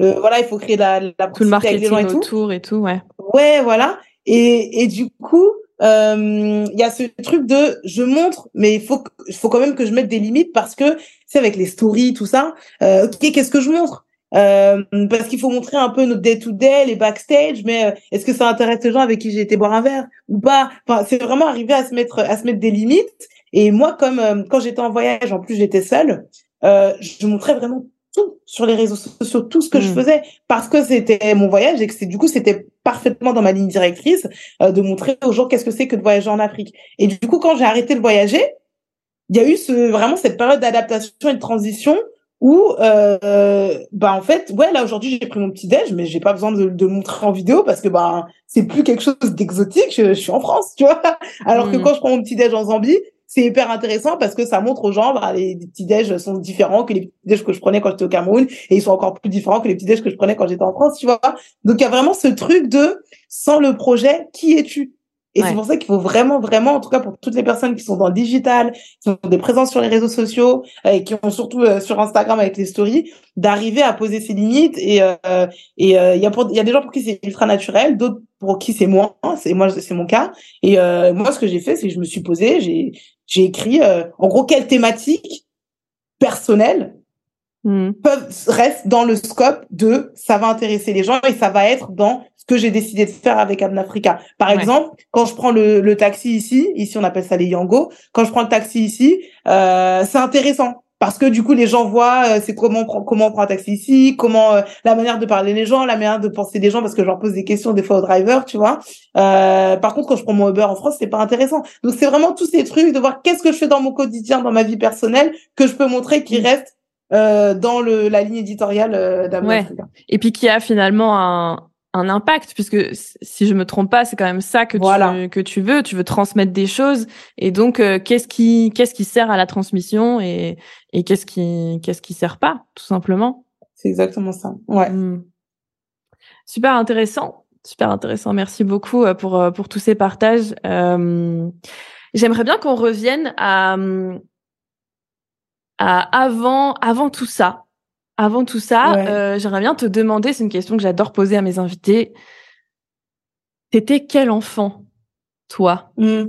euh, voilà, il faut créer la, la tout le marketing et autour et tout, ouais. Ouais, voilà. Et, et du coup, il y a ce truc de je montre, mais il faut, faut quand même que je mette des limites parce que c'est avec les stories, tout ça. ok, qu'est-ce que je montre? Euh, parce qu'il faut montrer un peu notre day to day, les backstage, mais euh, est-ce que ça intéresse les gens avec qui j'ai été boire un verre ou pas? Enfin, c'est vraiment arriver à se mettre à se mettre des limites. Et moi, comme euh, quand j'étais en voyage, en plus j'étais seule, euh, je montrais vraiment tout sur les réseaux sociaux, tout ce que je Mm. faisais, parce que c'était mon voyage et que c'est du coup c'était parfaitement dans ma ligne directrice euh, de montrer aux gens qu'est-ce que c'est que de voyager en Afrique. Et du coup, quand j'ai arrêté de voyager, il y a eu ce, vraiment cette période d'adaptation et de transition où, euh, bah en fait, ouais, là aujourd'hui j'ai pris mon petit déj, mais j'ai pas besoin de, de le montrer en vidéo parce que bah c'est plus quelque chose d'exotique. Je, je suis en France, tu vois. Alors que Mhm. quand je prends mon petit déj en Zambie, c'est hyper intéressant parce que ça montre aux gens, bah, les, petits déj sont différents que les petits déj que je prenais quand j'étais au Cameroun et ils sont encore plus différents que les petits déj que je prenais quand j'étais en France, tu vois. Donc il y a vraiment ce truc de sans le projet, qui es-tu? Et Ouais. c'est pour ça qu'il faut vraiment, vraiment, en tout cas pour toutes les personnes qui sont dans le digital, qui ont des présences sur les réseaux sociaux euh, et qui ont surtout euh, sur Instagram avec les stories, d'arriver à poser ses limites. Et euh, et euh, il y a pour, y a des gens pour qui c'est ultra naturel, d'autres pour qui c'est moins. C'est moi, c'est mon cas. Et euh, moi, ce que j'ai fait, c'est que je me suis posée, j'ai j'ai écrit, euh, en gros, quelle thématique personnelle Mm. peuvent restent dans le scope de ça va intéresser les gens et ça va être dans ce que j'ai décidé de faire avec Abnafrica. Par Ouais. exemple, quand je prends le, le taxi ici, ici on appelle ça les Yango, quand je prends le taxi ici, euh, c'est intéressant parce que du coup les gens voient euh, c'est comment on prend comment on prend un taxi ici, comment euh, la manière de parler les gens, la manière de penser les gens parce que je leur pose des questions des fois au driver, tu vois. Euh, par contre quand je prends mon Uber en France, c'est pas intéressant. Donc c'est vraiment tous ces trucs de voir qu'est-ce que je fais dans mon quotidien, dans ma vie personnelle que je peux montrer qui Mm. reste euh, dans le, la ligne éditoriale euh, d'Abnafrica. Et puis qui a finalement un, un impact, puisque si je me trompe pas, c'est quand même ça que Voilà. tu que tu veux. Tu veux transmettre des choses. Et donc, euh, qu'est-ce qui qu'est-ce qui sert à la transmission et et qu'est-ce qui qu'est-ce qui sert pas, tout simplement. C'est exactement ça. Ouais. Mm. Super intéressant, super intéressant. Merci beaucoup euh, pour euh, pour tous ces partages. Euh, J'aimerais bien qu'on revienne à à avant avant tout ça. Avant tout ça, Ouais. euh, j'aimerais bien te demander, c'est une question que j'adore poser à mes invités. T'étais quel enfant, toi? Mm.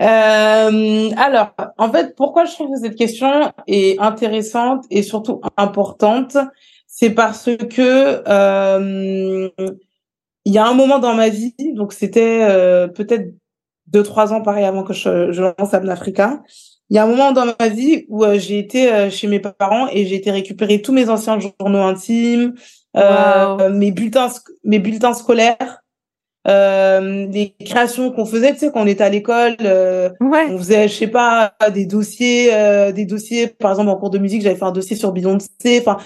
Euh, alors, en fait, pourquoi je trouve que cette question est intéressante et surtout importante, c'est parce que euh, il y a un moment dans ma vie, donc c'était euh, peut-être deux trois ans pareil avant que je, je lance Abnafrica. Il y a un moment dans ma vie où euh, j'ai été euh, chez mes parents et j'ai été récupérer tous mes anciens journaux intimes, euh, Wow. mes bulletins, mes bulletins scolaires, euh, les créations qu'on faisait, tu sais, quand on était à l'école, euh, Ouais. on faisait, je sais pas, des dossiers, euh, des dossiers, par exemple en cours de musique, j'avais fait un dossier sur Beyoncé. Enfin,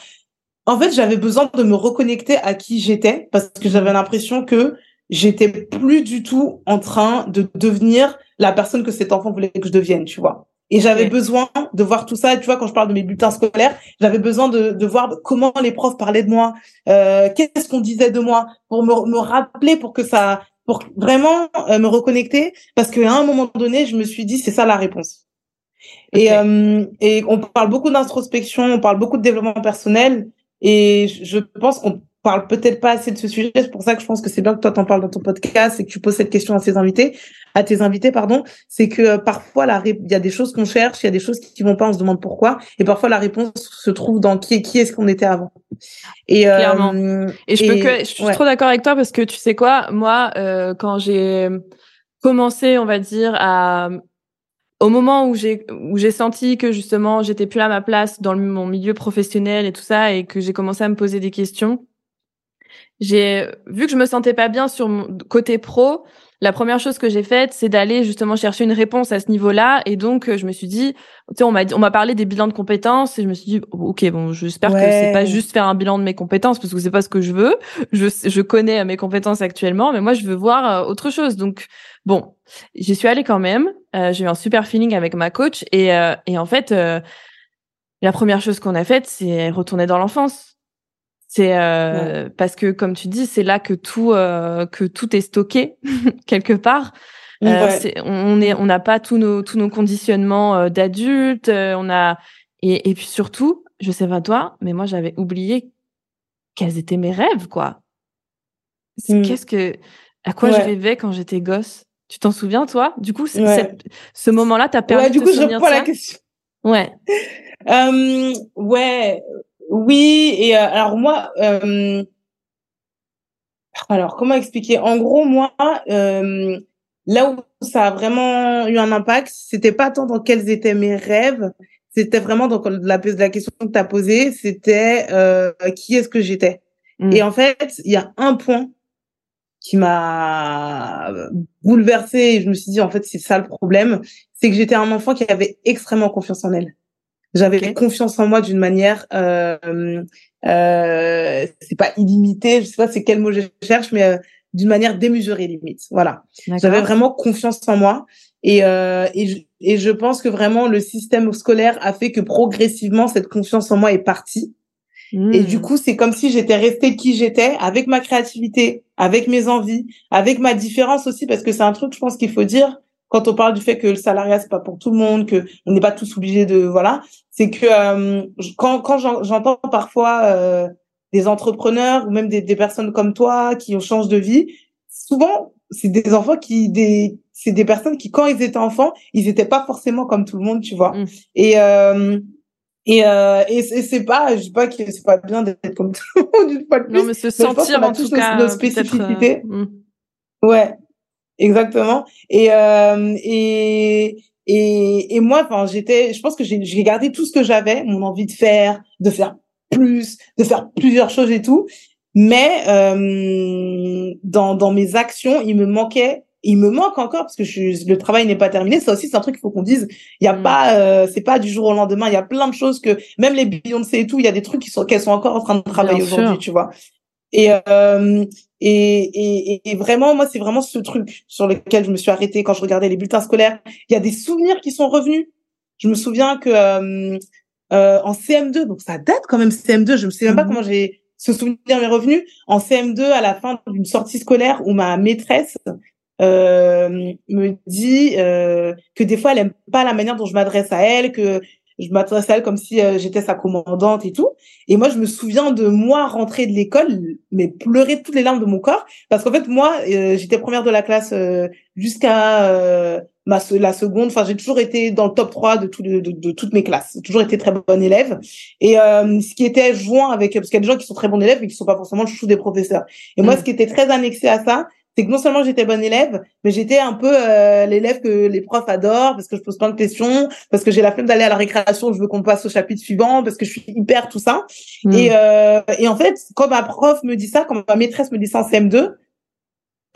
en fait, j'avais besoin de me reconnecter à qui j'étais parce que j'avais l'impression que j'étais plus du tout en train de devenir la personne que cet enfant voulait que je devienne, tu vois. Et j'avais besoin de voir tout ça. Tu vois, quand je parle de mes bulletins scolaires, j'avais besoin de, de voir comment les profs parlaient de moi, euh, qu'est-ce qu'on disait de moi, pour me, me rappeler, pour que ça, pour vraiment euh, me reconnecter, parce qu'à un moment donné, je me suis dit, c'est ça la réponse. Et, euh, et on parle beaucoup d'introspection, on parle beaucoup de développement personnel, et je pense qu'on parle peut-être pas assez de ce sujet. C'est pour ça que je pense que c'est bien que toi t'en parles dans ton podcast et que tu poses cette question à tes invités, à tes invités, pardon. C'est que euh, parfois la il y a des choses qu'on cherche, il y a des choses qui vont pas, on se demande pourquoi, et parfois la réponse se trouve dans qui qui est-ce qu'on était avant. Et euh, Clairement. Et je peux que, je suis ouais. trop d'accord avec toi parce que tu sais quoi, moi, euh, quand j'ai commencé, on va dire, à, au moment où j'ai, où j'ai senti que justement, j'étais plus à ma place dans le- mon milieu professionnel et tout ça, et que j'ai commencé à me poser des questions, j'ai, vu que je me sentais pas bien sur mon côté pro, la première chose que j'ai faite, c'est d'aller justement chercher une réponse à ce niveau-là. Et donc, euh, je me suis dit, tu sais, on m'a on m'a parlé des bilans de compétences et je me suis dit, ok, bon, j'espère que c'est pas Ouais. juste faire un bilan de mes compétences parce que c'est pas ce que je veux. Je, je connais euh, mes compétences actuellement, mais moi, je veux voir euh, autre chose. Donc, bon, j'y suis allée quand même. Euh, j'ai eu un super feeling avec ma coach et, euh, et en fait, euh, la première chose qu'on a faite, c'est retourner dans l'enfance. C'est euh, parce que, comme tu dis, c'est là que tout euh, que tout est stocké quelque part. Euh, Ouais. on est, on n'a pas tous nos tous nos conditionnements euh, d'adultes. euh, on a et, et puis surtout, je sais pas toi, mais moi j'avais oublié quels étaient mes rêves, quoi. Mm. Qu'est-ce que à quoi je rêvais quand j'étais gosse? Tu t'en souviens, toi? Du coup, cette- ce moment-là, t'as permis Ouais, du de coup, te je reprends la question. Ouais. Euh, ouais, Oui, et euh, alors moi, euh, alors comment expliquer? En gros, moi, euh, là où ça a vraiment eu un impact, c'était pas tant dans quels étaient mes rêves, c'était vraiment dans la, la question que tu as posée, c'était euh, qui est-ce que j'étais? Mm. Et en fait, il y a un point qui m'a bouleversée et je me suis dit en fait c'est ça le problème, c'est que j'étais un enfant qui avait extrêmement confiance en elle. J'avais confiance en moi d'une manière, euh, euh, c'est pas illimité, je sais pas c'est quel mot je cherche, mais euh, d'une manière démesurée limite. Voilà. J'avais vraiment confiance en moi et euh, et je, et je pense que vraiment le système scolaire a fait que progressivement cette confiance en moi est partie. Et du coup, c'est comme si j'étais restée qui j'étais, avec ma créativité, avec mes envies, avec ma différence aussi, parce que c'est un truc, je pense qu'il faut dire quand on parle du fait que le salariat c'est pas pour tout le monde, que on n'est pas tous obligés de voilà, c'est que euh, quand quand j'en- j'entends parfois euh, des entrepreneurs ou même des, des personnes comme toi qui ont changé de vie, souvent c'est des enfants qui des c'est des personnes qui quand ils étaient enfants, ils étaient pas forcément comme tout le monde, tu vois. Mm. Et euh, et, euh, et c'est pas, je dis pas que c'est pas bien d'être comme tout le monde une fois de plus. Non, mais se sentir en tout nos- cas. nos euh, spécificités. mm. Ouais, exactement. Et euh, et et et moi, enfin, j'étais, je pense que j'ai gardé tout ce que j'avais, mon envie de faire, de faire plus, de faire plusieurs choses et tout. Mais euh, dans dans mes actions, il me manquait, il me manque encore parce que je, suis- le travail n'est pas terminé. Ça aussi, c'est un truc qu'il faut qu'on dise. Il y a Mm. pas, euh, c'est pas du jour au lendemain. Il y a plein de choses que même les Beyoncé et tout, il y a des trucs qui sont qu'elles sont encore en train de travailler aujourd'hui, tu vois. Et, euh, et, et, et vraiment, moi, c'est vraiment ce truc sur lequel je me suis arrêtée quand je regardais les bulletins scolaires. Il y a des souvenirs qui sont revenus. Je me souviens que euh, euh, en CM2, donc ça date quand même CM2, je me sais même pas Mhm. comment j'ai ce souvenir m'est revenu. En CM2, à la fin d'une sortie scolaire où ma maîtresse euh, me dit euh, que des fois elle aime pas la manière dont je m'adresse à elle, que je m'adresse à elle comme si euh, j'étais sa commandante et tout. Et moi, je me souviens de moi rentrer de l'école, mais pleurer toutes les larmes de mon corps, parce qu'en fait, moi, euh, j'étais première de la classe euh, jusqu'à euh, ma la seconde. Enfin, j'ai toujours été dans le top 3 de, tout, de, de, de toutes mes classes. J'ai toujours été très bonne élève. Et euh, ce qui était joint avec, parce qu'il y a des gens qui sont très bons élèves, mais qui sont pas forcément le chouchou des professeurs. Et moi, Mm. ce qui était très annexé à ça, c'est que non seulement j'étais bonne élève, mais j'étais un peu euh, l'élève que les profs adorent parce que je pose plein de questions, parce que j'ai la flemme d'aller à la récréation, je veux qu'on passe au chapitre suivant, parce que je suis hyper tout ça. Mm. Et, euh, et en fait, quand ma prof me dit ça, quand ma maîtresse me dit ça en CM2,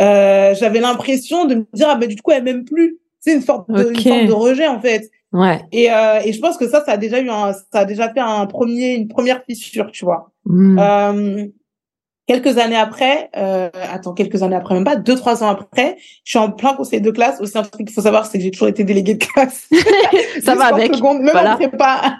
euh, j'avais l'impression de me dire ah ben du coup elle m'aime plus. C'est une sorte de, une forme de rejet en fait. Ouais. Et, euh, et je pense que ça, ça a déjà eu un, ça a déjà fait un premier, une première fissure, tu vois. Mm. Euh, quelques années après, euh, attends, quelques années après, même pas, deux, trois ans après, je suis en plein conseil de classe. Aussi, un truc qu'il faut savoir, c'est que j'ai toujours été déléguée de classe. Ça va avec. seconde, même Voilà. en prépa.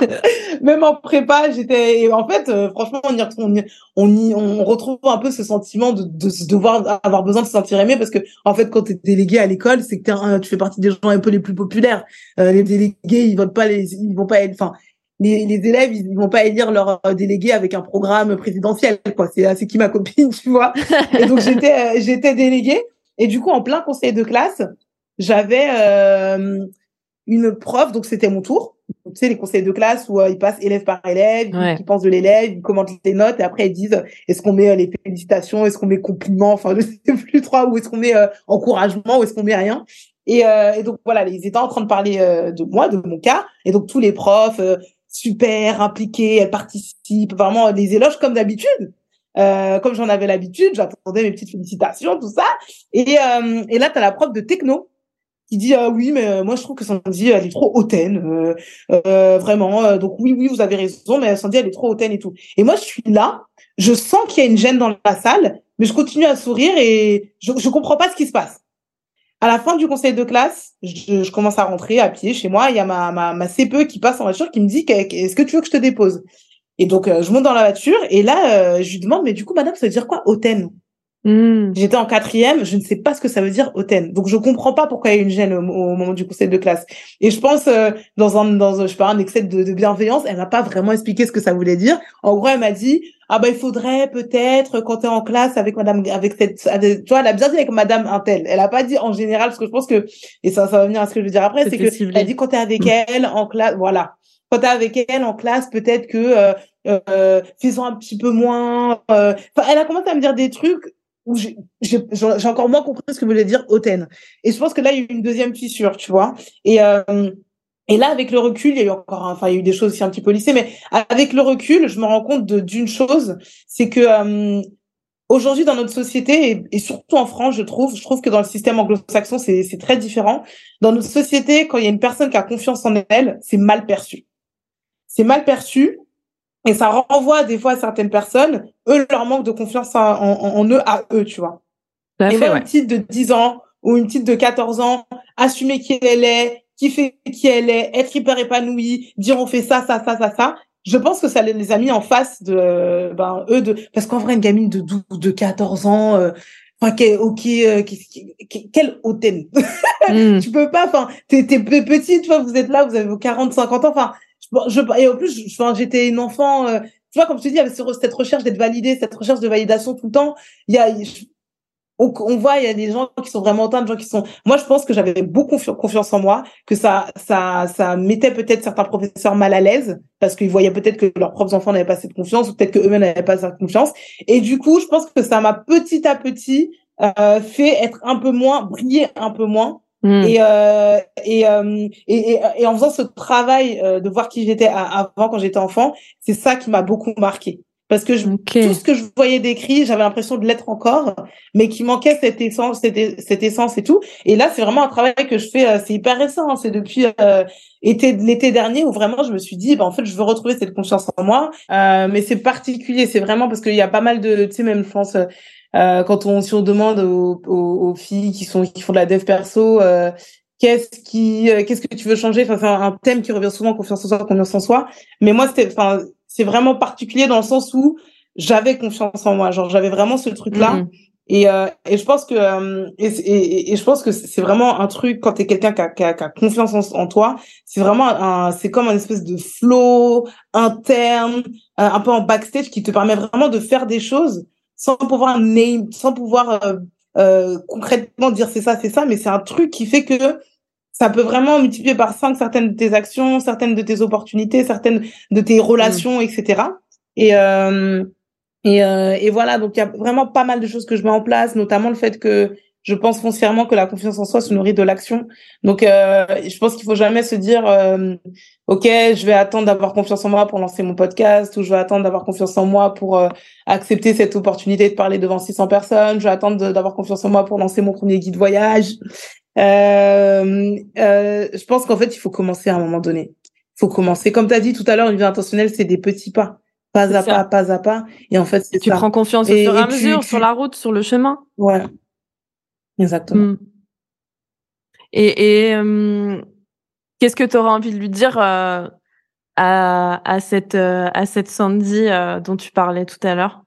même en prépa, j'étais, et en fait, euh, franchement, on y, retrouve, on, y, on, y- on retrouve un peu ce sentiment de, de, se devoir avoir besoin de se sentir aimé parce que, en fait, quand tu es délégué à l'école, c'est que tu fais partie des gens un peu les plus populaires. Euh, les délégués, ils votent pas les, ils vont pas être, enfin, les, les élèves, ils vont pas élire leur euh, délégué avec un programme présidentiel, quoi. C'est, c'est qui ma copine, tu vois. Et donc, j'étais, euh, j'étais déléguée. Et du coup, en plein conseil de classe, j'avais, euh, une prof, donc c'était mon tour. Tu sais, les conseils de classe où euh, ils passent élève par élève, Ouais. ils pensent de l'élève, ils commentent les notes et après ils disent est-ce qu'on met euh, les félicitations, est-ce qu'on met compliments, enfin je sais plus trop, ou est-ce qu'on met euh, encouragement, ou est-ce qu'on met rien. Et, euh, et donc voilà, ils étaient en train de parler euh, de moi, de mon cas, et donc tous les profs euh, super impliqués, elles participent, vraiment des éloges comme d'habitude. Euh, comme j'en avais l'habitude, j'attendais mes petites félicitations, tout ça. Et, euh, et là, tu as la prof de techno qui dit ah oui mais euh, moi je trouve que Sandy elle est trop hautaine euh, euh, vraiment euh, donc oui oui vous avez raison mais Sandy elle est trop hautaine et tout et moi je suis là je sens qu'il y a une gêne dans la salle mais je continue à sourire et je je comprends pas ce qui se passe à la fin du conseil de classe je, je commence à rentrer à pied chez moi il y a ma ma, ma CPE qui passe en voiture qui me dit est-ce que tu veux que je te dépose? Et donc euh, je monte dans la voiture et là euh, je lui demande mais du coup madame ça veut dire quoi hautaine? Mm. J'étais en quatrième, je ne sais pas ce que ça veut dire hautaine. Donc je comprends pas pourquoi il y a une gêne au, au moment du conseil de classe. Et je pense euh, dans un dans un, je sais pas un excès de, de bienveillance, elle m'a pas vraiment expliqué ce que ça voulait dire. En gros, elle m'a dit ah bah il faudrait peut-être quand tu es en classe avec madame avec cette avec- tu vois, elle a bien dit avec madame Intel. Elle a pas dit en général parce que je pense que et ça ça va venir à ce que je veux dire après, c'est que ciblé. elle dit quand tu es avec Mm. elle en classe, voilà. quand t'es avec elle en classe, peut-être que euh, euh, faisons un petit peu moins. Euh, Enfin, elle a commencé à me dire des trucs où j'ai j'ai- j'ai encore moins compris ce que voulait dire hautaine. Et je pense que là, il y a eu une deuxième fissure, tu vois. Et euh, et là, avec le recul, il y a eu encore, enfin, il y a eu des choses aussi un petit peu lycée, mais avec le recul, je me rends compte d'une chose, c'est que euh, aujourd'hui dans notre société et, et surtout en France, je trouve, je trouve que dans le système anglo-saxon, c'est très différent. Dans notre société, quand il y a une personne qui a confiance en elle, c'est mal perçu. C'est mal perçu et ça renvoie des fois à certaines personnes, eux, leur manque de confiance en, en- en eux à eux, tu vois. Tout à Et fait, ouais. une petite de 10 ans ou une petite de 14 ans assumer qui elle est, kiffer qui elle est, être hyper épanouie, dire on fait ça, ça, ça, ça, ça. Je pense que ça les a mis en face de, euh, ben, eux de, parce qu'en vrai, une gamine de 12, de 14 ans, euh, enfin, ok, euh, qu'est- qu'est- quelle hautaine. Mm. tu peux pas, enfin, t'es, t'es pe- petite, tu vois, vous êtes là, vous avez vos 40, 50 ans, enfin, je, je- et en plus, je- enfin, j'étais une enfant, euh, tu vois, comme je te dis, avec ce- cette recherche d'être validée, cette recherche de validation tout le temps, il y a, je- on, on voit, il y a des gens qui sont vraiment atteints, des gens qui sont. Moi, je pense que j'avais beaucoup confi- confiance en moi, que ça, ça, ça mettait peut-être certains professeurs mal à l'aise parce qu'ils voyaient peut-être que leurs propres enfants n'avaient pas cette confiance ou peut-être que eux-mêmes n'avaient pas cette confiance. Et du coup, je pense que ça m'a petit à petit euh, fait être un peu moins, briller un peu moins. Mm. Et, euh, et, euh, et, et, et en faisant ce travail euh, de voir qui j'étais avant quand j'étais enfant, c'est ça qui m'a beaucoup marqué. Parce que je, tout ce que je voyais décrit, j'avais l'impression de l'être encore, mais qui manquait cette essence, cette, cette essence et tout. Et là, c'est vraiment un travail que je fais, euh, c'est hyper récent, hein, c'est depuis euh, été l'été dernier où vraiment je me suis dit, bah, en fait, je veux retrouver cette confiance en moi. Euh, mais c'est particulier, c'est vraiment parce qu'il y a pas mal de, tu sais, même je pense, euh, euh, quand on si on demande aux, aux, aux filles qui sont qui font de la dev perso. Euh, Qu'est-ce qui, euh, qu'est-ce que tu veux changer? Enfin, c'est un, un thème qui revient souvent, confiance en soi, confiance en soi. Mais moi, c'était, enfin, c'est vraiment particulier dans le sens où j'avais confiance en moi. Genre, j'avais vraiment ce truc-là. Mhm. Et, euh, et je pense que euh, et, et, et je pense que c'est vraiment un truc quand t'es quelqu'un qui a, qui, a, qui a confiance en, en toi, c'est vraiment un c'est comme un espèce de flow interne, un, un peu en backstage qui te permet vraiment de faire des choses sans pouvoir name, sans pouvoir euh, euh, concrètement dire c'est ça c'est ça, mais c'est un truc qui fait que ça peut vraiment multiplier par cinq certaines de tes actions, certaines de tes opportunités, certaines de tes relations, etc. Et euh, et, euh, et voilà, donc il y a vraiment pas mal de choses que je mets en place, notamment le fait que je pense foncièrement que la confiance en soi se nourrit de l'action. Donc, euh, je pense qu'il faut jamais se dire, euh, ok, je vais attendre d'avoir confiance en moi pour lancer mon podcast, ou je vais attendre d'avoir confiance en moi pour euh, accepter cette opportunité de parler devant 600 personnes. Je vais attendre d'avoir confiance en moi pour lancer mon premier guide voyage. Euh, euh, je pense qu'en fait, il faut commencer à un moment donné. Il faut commencer. Comme tu as dit tout à l'heure, une vie intentionnelle, c'est des petits pas, pas à ça. pas, pas à pas. Et en fait, c'est tu ça. prends confiance au fur et et à mesure tu- sur la route, sur le chemin. Ouais. Exactement. Mm. Et, et qu'est-ce que tu auras envie de lui dire euh, à, à, cette, euh, à cette Sandy dont tu parlais tout à l'heure?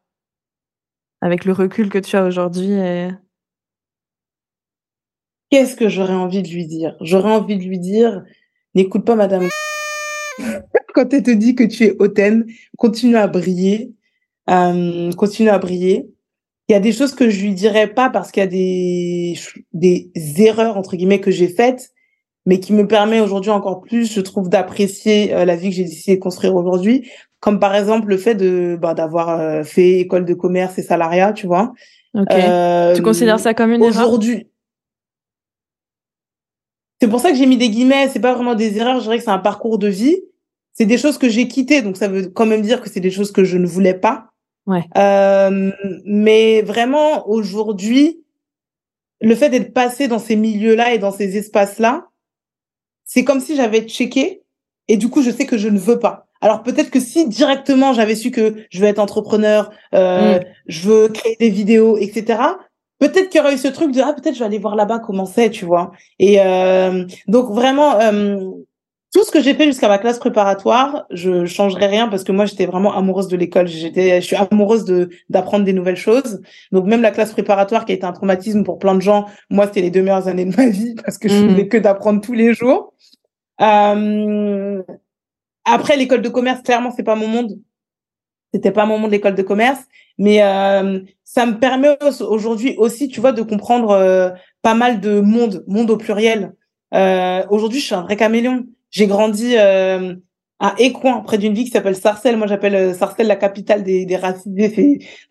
Avec le recul que tu as aujourd'hui et... Qu'est-ce que j'aurais envie de lui dire? J'aurais envie de lui dire, n'écoute pas Madame. Quand elle te dit que tu es hautaine, continue à briller, euh, continue à briller. Il y a des choses que je lui dirais pas parce qu'il y a des des erreurs entre guillemets que j'ai faites, mais qui me permet aujourd'hui encore plus, je trouve, d'apprécier euh, la vie que j'ai décidé de construire aujourd'hui. Comme par exemple le fait de bah, d'avoir euh, fait école de commerce et salariat, tu vois. Ok. Euh, tu considères ça comme une erreur? aujourd'hui. C'est pour ça que j'ai mis des guillemets. C'est pas vraiment des erreurs. Je dirais que c'est un parcours de vie. C'est des choses que j'ai quittées, donc ça veut quand même dire que c'est des choses que je ne voulais pas. Ouais. Euh, mais vraiment aujourd'hui, le fait d'être passé dans ces milieux-là et dans ces espaces-là, c'est comme si j'avais checké et du coup je sais que je ne veux pas. Alors peut-être que si directement j'avais su que je veux être entrepreneur, euh, Mm. je veux créer des vidéos, etc. Peut-être qu'il y aurait eu ce truc de ah peut-être je vais aller voir là-bas comment c'est, tu vois. Et euh, donc vraiment euh, tout ce que j'ai fait jusqu'à ma classe préparatoire, je changerais rien parce que moi j'étais vraiment amoureuse de l'école. J'étais, je suis amoureuse de d'apprendre des nouvelles choses. Donc même la classe préparatoire qui a été un traumatisme pour plein de gens, moi c'était les deux meilleures années de ma vie parce que je Mhm. faisais que d'apprendre tous les jours. Euh, après l'école de commerce, clairement c'est pas mon monde. C'était pas mon monde l'école de commerce, mais euh, ça me permet au- aujourd'hui aussi, tu vois, de comprendre euh, pas mal de monde, monde au pluriel. Euh, aujourd'hui, je suis un vrai caméléon. J'ai grandi euh, à Écouen, près d'une ville qui s'appelle Sarcelles. Moi, j'appelle euh, Sarcelles la capitale des, des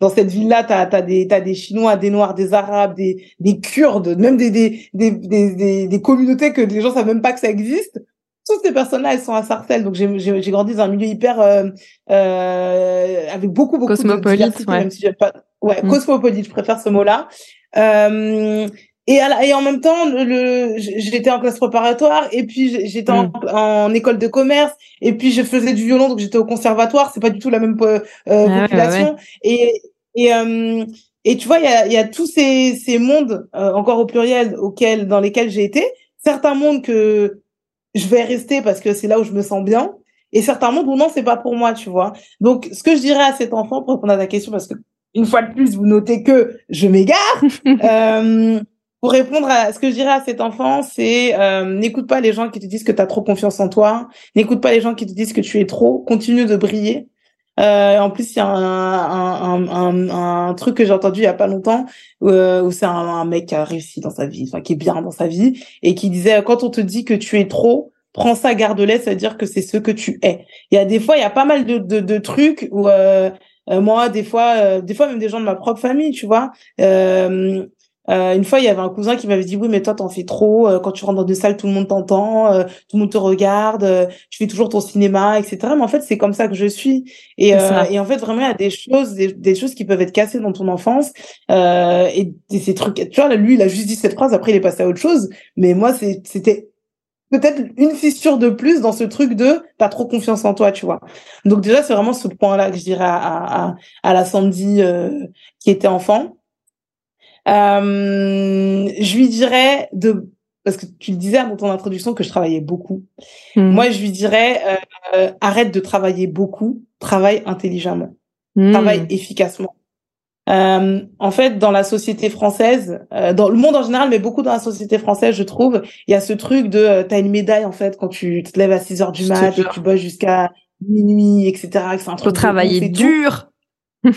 dans cette ville-là, t'as, t'as des, des Chinois, des Noirs, des Arabes, des, des Kurdes, même des, des, communautés que les gens savent même pas que ça existe. Toutes ces personnes-là, elles sont à Sarcelles. Donc, j'ai, grandi dans un milieu hyper, euh, euh, avec beaucoup, beaucoup cosmopolite, de ouais. même si pas, ouais, Mm. cosmopolite, je préfère ce mot-là. Euh, et, à la- et en même temps, le, le- j'étais en classe préparatoire et puis j'étais en, en école de commerce et puis je faisais du violon donc j'étais au conservatoire. C'est pas du tout la même euh, ouais, population. Et et euh, et tu vois, il y a, y a tous ces ces mondes euh, encore au pluriel auxquels dans lesquels j'ai été. Certains mondes que je vais rester parce que c'est là où je me sens bien et certains mondes où non c'est pas pour moi, tu vois. Donc ce que je dirais à cet enfant pour répondre à ta question parce que une fois de plus vous notez que je m'égare. euh, pour répondre à ce que je dirais à cet enfant, c'est euh, n'écoute pas les gens qui te disent que tu as trop confiance en toi, n'écoute pas les gens qui te disent que tu es trop, continue de briller. Euh, en plus, il y a un, un, un, un, truc que j'ai entendu il y a pas longtemps euh, où c'est un, mec qui a réussi dans sa vie, enfin qui est bien dans sa vie et qui disait quand on te dit que tu es trop, prends ça, garde-les, ça veut dire que c'est ce que tu es. Il y a des fois, il y a pas mal de, de, de trucs où euh, euh, moi, des fois, euh, des fois même des gens de ma propre famille, tu vois. Euh, une fois, il y avait un cousin qui m'avait dit oui, mais toi, t'en fais trop. Euh, quand tu rentres dans une salle, tout le monde t'entend, euh, tout le monde te regarde. euh, tu fais toujours ton cinéma, etc. Mais en fait, c'est comme ça que je suis. Et, euh, et en fait, vraiment, il y a des choses, des, des choses qui peuvent être cassées dans ton enfance. Euh, et, et ces trucs. Tu vois, lui, il a juste dit cette phrase. Après, il est passé à autre chose. Mais moi, c'était peut-être une fissure de plus dans ce truc de t'as trop confiance en toi, tu vois. Donc déjà, c'est vraiment ce point-là que je dirais à, à, à, à la Sandy euh, qui était enfant. Euh, je lui dirais de parce que tu le disais dans ton introduction que je travaillais beaucoup. Mm. Moi, je lui dirais euh, arrête de travailler beaucoup, travaille intelligemment, Mm. travaille efficacement. Euh, en fait, dans la société française, euh, dans le monde en général, mais beaucoup dans la société française, je trouve, il y a ce truc de euh, t'as une médaille en fait quand tu te lèves à 6 heures du mat et tu bosses jusqu'à minuit, etc. c'est un Faut truc de ouf travailler dur.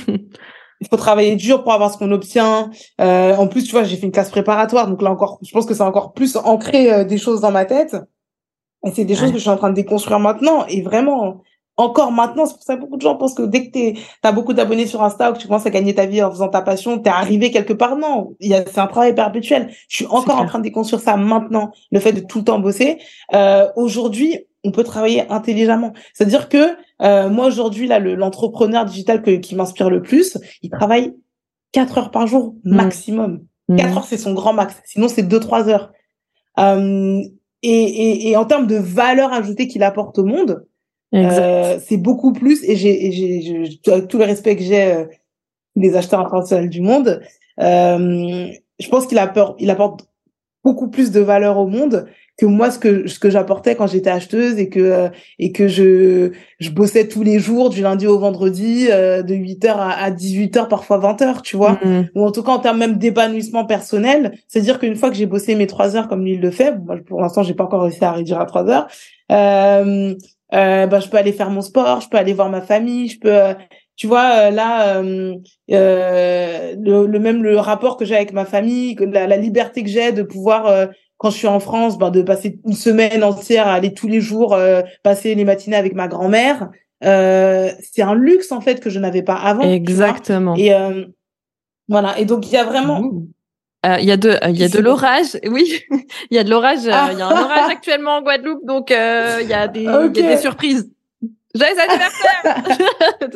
il faut travailler dur pour avoir ce qu'on obtient. Euh, en plus, tu vois, j'ai fait une classe préparatoire, donc là encore, je pense que c'est encore plus ancré euh, des choses dans ma tête. Et c'est des choses que je suis en train de déconstruire maintenant. Et vraiment, encore maintenant, c'est pour ça que beaucoup de gens pensent que dès que tu as beaucoup d'abonnés sur Insta ou que tu commences à gagner ta vie en faisant ta passion, t'es arrivé quelque part. Non, c'est un travail perpétuel. Je suis encore en train de déconstruire ça maintenant, le fait de tout le temps bosser. Euh, aujourd'hui, on peut travailler intelligemment. C'est-à-dire que euh, moi aujourd'hui là, le- l'entrepreneur digital que- qui m'inspire le plus, il travaille 4 heures par jour Mm. maximum. Mm. 4 heures c'est son grand max. Sinon c'est 2-3 heures. Euh, et, et, et en termes de valeur ajoutée qu'il apporte au monde, euh, c'est beaucoup plus. Et j'ai, tout le respect que j'ai euh, des acheteurs internationaux du monde, euh, je pense qu'il apporte, il apporte beaucoup plus de valeur au monde que moi ce que ce que j'apportais quand j'étais acheteuse et que euh, et que je je bossais tous les jours du lundi au vendredi euh, de 8h à, à 18h parfois 20h tu vois Mm. ou en tout cas en termes même d'épanouissement personnel c'est à dire qu'une fois que j'ai bossé mes trois heures comme lui il le fait moi, pour l'instant j'ai pas encore réussi à réduire à trois heures euh, euh, bah, je peux aller faire mon sport je peux aller voir ma famille je peux euh, tu vois euh, là euh, euh, le, le même le rapport que j'ai avec ma famille la, la liberté que j'ai de pouvoir euh, quand je suis en France ben, de passer une semaine entière à aller tous les jours euh, passer les matinées avec ma grand-mère euh, c'est un luxe en fait que je n'avais pas avant. Exactement. et euh, voilà et donc il y a vraiment. Euh, Il y a de, il y a de l'orage. Oui, il y a de l'orage. euh, Ah. Il y a un orage actuellement en Guadeloupe, donc euh, il y a des, il y a des surprises. Joyeux anniversaire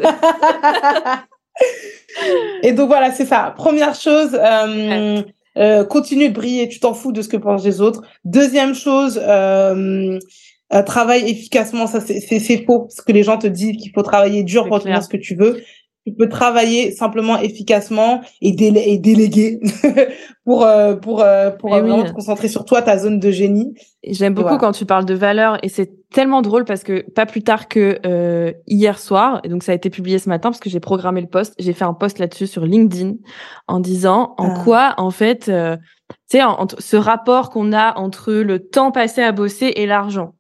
Et donc voilà, c'est ça. Première chose, euh, euh, continue de briller. Tu t'en fous de ce que pensent les autres. Deuxième chose, euh, euh, travaille efficacement. Ça, c'est faux. Ce que les gens te disent qu'il faut travailler dur pour obtenir ce que tu veux. Tu peux travailler simplement efficacement et, délé et déléguer pour euh, pour euh, pour euh, vraiment oui. te concentrer sur toi, ta zone de génie. J'aime beaucoup Voilà. quand tu parles de valeur et c'est tellement drôle parce que pas plus tard que euh, hier soir, et donc ça a été publié ce matin parce que j'ai programmé le post, j'ai fait un post là-dessus sur LinkedIn en disant en Ah. quoi en fait, tu sais, ce rapport qu'on a entre le temps passé à bosser et l'argent.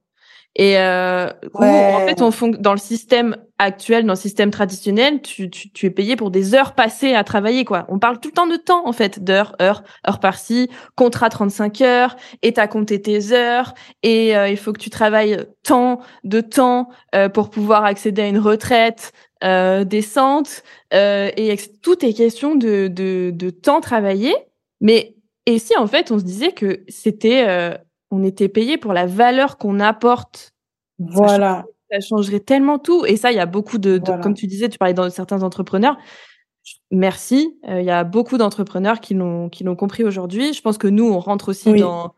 Et euh, en fait, on fon dans le système actuel, dans le système traditionnel, tu, tu, tu, es payé pour des heures passées à travailler. quoi. On parle tout le temps de temps, en fait, d'heures, heures, heures par-ci, contrat 35 heures, et t'as compté tes heures, et euh, il faut que tu travailles tant de temps euh, pour pouvoir accéder à une retraite euh, décente, et tout est question de, de, de temps travaillé. Mais et si en fait on se disait que c'était on était payé pour la valeur qu'on apporte. Voilà. Ça, changerait tellement tout. Et ça, il y a beaucoup de, comme tu disais, tu parlais de certains entrepreneurs. Merci. Euh, il y a beaucoup d'entrepreneurs qui l'ont qui l'ont compris aujourd'hui. Je pense que nous, on rentre aussi dans,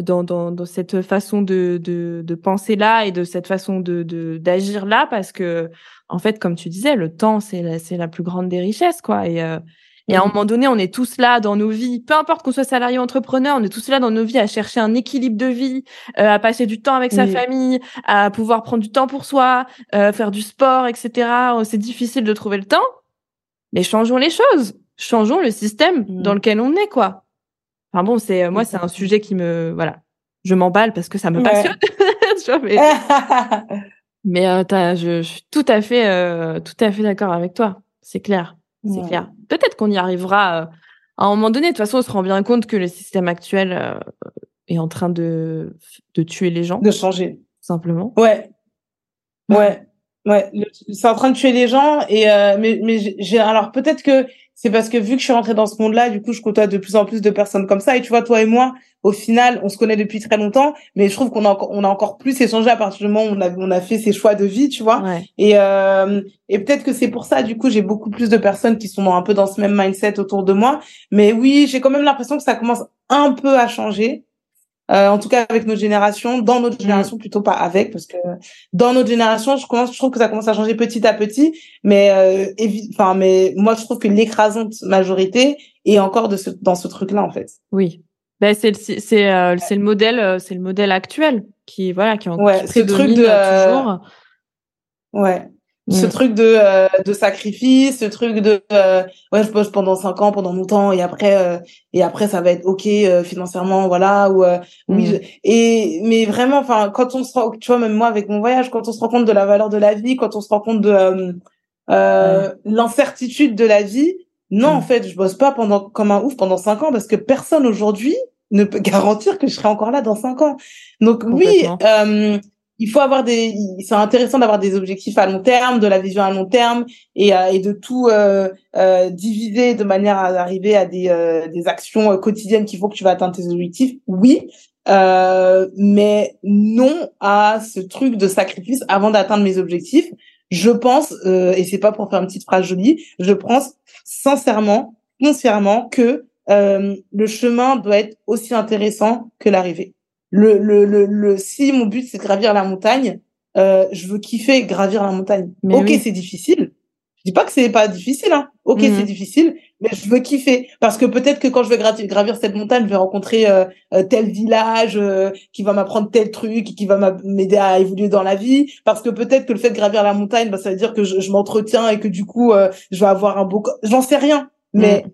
dans, dans dans cette façon de de, de penser là et de cette façon de d'agir là parce que en fait, comme tu disais, le temps c'est la, c'est la plus grande des richesses quoi. Et euh, et à un moment donné, on est tous là dans nos vies, peu importe qu'on soit salarié ou entrepreneur, on est tous là dans nos vies à chercher un équilibre de vie, euh, à passer du temps avec sa famille, à pouvoir prendre du temps pour soi, euh, faire du sport, etc. C'est difficile de trouver le temps, mais changeons les choses, changeons le système mm. dans lequel on est, quoi. Enfin bon, c'est euh, moi, c'est un sujet qui me, voilà, je m'emballe parce que ça me passionne. mais mais je, je, suis tout à fait, tout à fait d'accord avec toi. C'est clair. C'est clair. Peut-être qu'on y arrivera euh, à un moment donné. De toute façon, on se rend bien compte que le système actuel euh, est en train de, de tuer les gens. De changer. Simplement. Ouais. Ouais. Ouais. C'est en train de tuer les gens. Et, euh, mais, mais j'ai, alors peut-être que c'est parce que vu que je suis rentrée dans ce monde-là, du coup, je côtoie de plus en plus de personnes comme ça. Et tu vois, toi et moi, au final, on se connaît depuis très longtemps, mais je trouve qu'on a, on a encore plus échangé à partir du moment où on a, on a fait ses choix de vie, tu vois. Et, euh, et peut-être que c'est pour ça, du coup, j'ai beaucoup plus de personnes qui sont un peu dans ce même mindset autour de moi. Mais oui, j'ai quand même l'impression que ça commence un peu à changer. Euh, en tout cas avec notre génération, dans notre mm. génération plutôt pas avec, parce que dans notre génération, je commence, je trouve que ça commence à changer petit à petit, mais euh, enfin, mais moi je trouve que l'écrasante majorité est encore de ce, dans ce truc-là en fait. Oui, ben c'est c'est euh, c'est le modèle, euh, c'est le modèle actuel qui voilà qui, en, ouais, ce truc de toujours. Ouais ce mm. truc de euh, de sacrifice ce truc de euh, ouais je bosse pendant cinq ans pendant longtemps et après euh, et après ça va être ok financièrement voilà ou oui mm. et mais vraiment enfin quand on se rend tu vois même moi avec mon voyage quand on se rend compte de la valeur de la vie quand on se rend compte de l'incertitude de la vie non mm. en fait je bosse pas pendant comme un ouf pendant cinq ans parce que personne aujourd'hui ne peut garantir que je serai encore là dans cinq ans donc oui il faut avoir des c'est intéressant d'avoir des objectifs à long terme de la vision à long terme et, euh, et de tout euh, euh, diviser de manière à arriver à des, euh, des actions quotidiennes qu'il faut que tu vas atteindre tes objectifs. Oui mais non à ce truc de sacrifice avant d'atteindre mes objectifs. Je pense et c'est pas pour faire une petite phrase jolie je pense sincèrement sincèrement que le chemin doit être aussi intéressant que l'arrivée le, le, le, le, si mon but c'est de gravir la montagne, euh, je veux kiffer gravir la montagne. ok, c'est difficile. Je dis pas que c'est pas difficile, hein. Ok, mhm. c'est difficile, mais je veux kiffer parce que peut-être que quand je vais gravir, cette montagne, je vais rencontrer euh, euh, tel village euh, qui va m'apprendre tel truc, qui va m'aider à évoluer dans la vie. Parce que peut-être que le fait de gravir la montagne, bah, ça veut dire que je, je m'entretiens et que du coup, je vais avoir un beau. J'en sais rien, mais mhm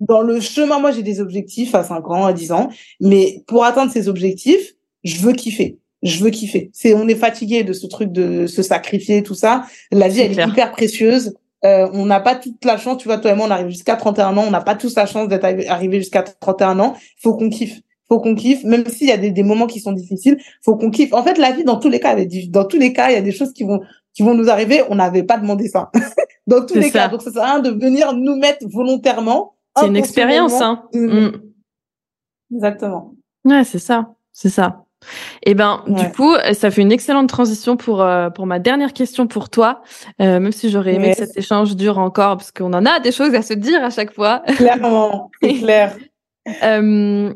dans le chemin, moi, j'ai des objectifs à 5 ans, à 10 ans, mais pour atteindre ces objectifs, je veux kiffer. Je veux kiffer. C'est, on est fatigué de ce truc de se sacrifier, tout ça. La vie, elle est hyper précieuse. Euh, on n'a pas toute la chance, tu vois, toi et moi, on arrive jusqu'à 31 ans, on n'a pas tous la chance d'être arrivé jusqu'à 31 ans. Faut qu'on kiffe. Faut qu'on kiffe, même s'il y a des, des, moments qui sont difficiles, faut qu'on kiffe. En fait, la vie, dans tous les cas, dans tous les cas, il y a des choses qui vont, qui vont nous arriver. On n'avait pas demandé ça. dans tous les cas. Donc, ça sert à rien de venir nous mettre volontairement c'est une expérience, hein. Mm. Exactement. Ouais, c'est ça, c'est ça. Eh ben, du coup, ça fait une excellente transition pour euh, pour ma dernière question pour toi. Euh, même si j'aurais aimé que cet échange dure encore, parce qu'on en a des choses à se dire à chaque fois. Clairement, c'est clair. euh,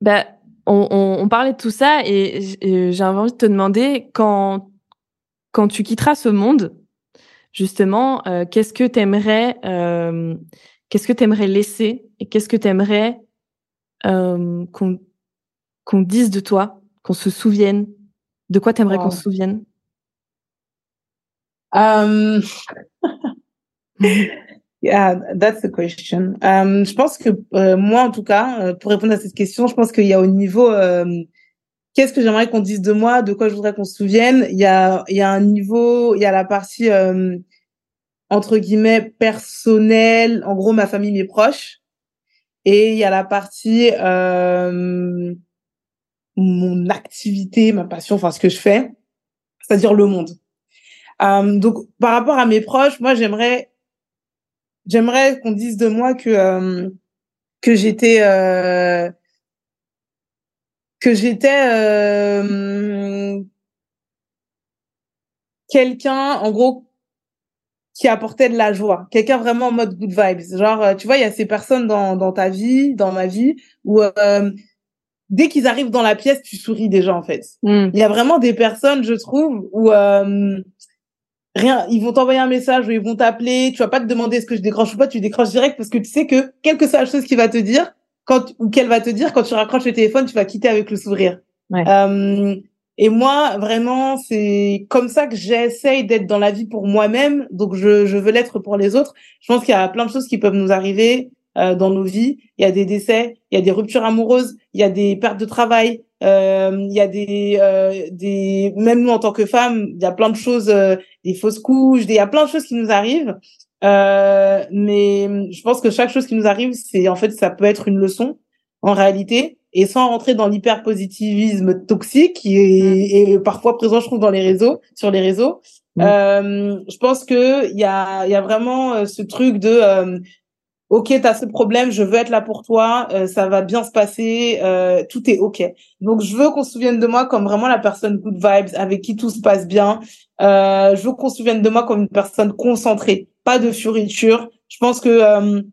ben, on, on, on, parlait de tout ça et j'ai envie de te demander quand quand tu quitteras ce monde, justement, qu'est-ce que tu aimerais euh, Qu'est-ce que tu aimerais laisser et qu'est-ce que tu aimerais euh, qu'on dise de toi, qu'on se souvienne? De quoi tu aimerais qu'on se souvienne? Um... Yeah, that's the question. Um, je pense que euh, moi, en tout cas, euh, pour répondre à cette question, je pense qu'il y a au niveau, euh, qu'est-ce que j'aimerais qu'on dise de moi, de quoi je voudrais qu'on se souvienne? Il y a, il y a un niveau, il y a la partie entre guillemets personnelle, en gros ma famille, mes proches, et il y a la partie euh, mon activité, ma passion, enfin ce que je fais, c'est-à-dire le monde. Euh, donc par rapport à mes proches, moi j'aimerais j'aimerais qu'on dise de moi que euh, que j'étais que j'étais quelqu'un en gros qui apportait de la joie, quelqu'un vraiment en mode good vibes. Genre, euh, tu vois, il y a ces personnes dans, dans ta vie, dans ma vie, où euh, dès qu'ils arrivent dans la pièce, tu souris déjà en fait. Mm. Il y a vraiment des personnes, je trouve, où euh, rien, ils vont t'envoyer un message ou ils vont t'appeler, tu vas pas te demander est-ce que je décroche ou pas, tu décroches direct parce que tu sais que quelle que soit la chose qu'il va te dire, quand ou qu'elle va te dire, quand tu raccroches le téléphone, tu vas quitter avec le sourire. Ouais. Euh, et moi, vraiment, c'est comme ça que j'essaye d'être dans la vie pour moi-même. Donc, je, je veux l'être pour les autres. Je pense qu'il y a plein de choses qui peuvent nous arriver euh, dans nos vies. Il y a des décès, il y a des ruptures amoureuses, il y a des pertes de travail, euh, il y a des, euh, des, même nous en tant que femmes, il y a plein de choses, euh, des fausses couches, il y a plein de choses qui nous arrivent. Euh, mais je pense que chaque chose qui nous arrive, c'est en fait, ça peut être une leçon en réalité et sans rentrer dans l'hyperpositivisme toxique qui est, est parfois présent, je trouve, dans les réseaux, sur les réseaux. Mm. Euh, je pense que il y a, y a vraiment euh, ce truc de euh, ok, t'as ce problème, je veux être là pour toi, euh, ça va bien se passer, euh, tout est ok. Donc je veux qu'on se souvienne de moi comme vraiment la personne good vibes, avec qui tout se passe bien. Euh, je veux qu'on se souvienne de moi comme une personne concentrée, pas de fioriture. Je pense que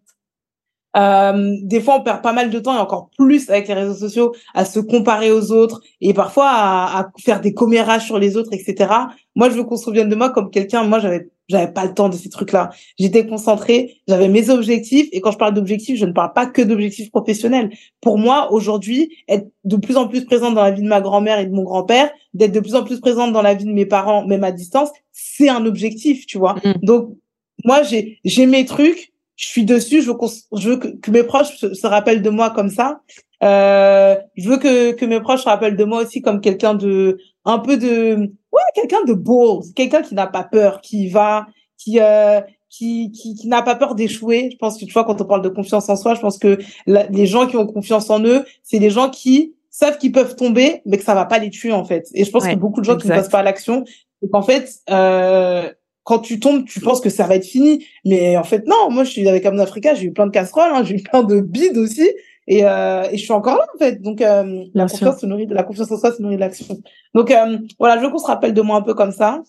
euh, des fois, on perd pas mal de temps et encore plus avec les réseaux sociaux à se comparer aux autres et parfois à, à faire des commérages sur les autres, etc. Moi, je veux qu'on se souvienne de moi comme quelqu'un. Moi, j'avais j'avais pas le temps de ces trucs-là. J'étais concentrée, j'avais mes objectifs et quand je parle d'objectifs, je ne parle pas que d'objectifs professionnels. Pour moi, aujourd'hui, être de plus en plus présente dans la vie de ma grand-mère et de mon grand-père, d'être de plus en plus présente dans la vie de mes parents, même à distance, c'est un objectif, tu vois. Mm. Donc, moi, j'ai j'ai mes trucs je suis dessus, je veux, je que, que mes proches se, se rappellent de moi comme ça. Euh, je veux que, que mes proches se rappellent de moi aussi comme quelqu'un de, un peu de, ouais, quelqu'un de beau, quelqu'un qui n'a pas peur, qui va, qui, euh, qui, qui, qui n'a pas peur d'échouer. Je pense que tu vois, quand on parle de confiance en soi, je pense que la- les gens qui ont confiance en eux, c'est les gens qui savent qu'ils peuvent tomber, mais que ça va pas les tuer en fait. Et je pense Ouais, que beaucoup de gens qui ne passent pas à l'action, c'est qu'en fait, euh, quand tu tombes, tu penses que ça va être fini. Mais en fait, non. Moi, je suis avec Amon Africa, j'ai eu plein de casseroles, hein, j'ai eu plein de bides aussi. Et, euh, et je suis encore là, en fait. Donc, euh, la confiance se nourrit de la confiance en soi, se nourrit de l'action. Donc, euh, voilà, je veux qu'on se rappelle de moi un peu comme ça.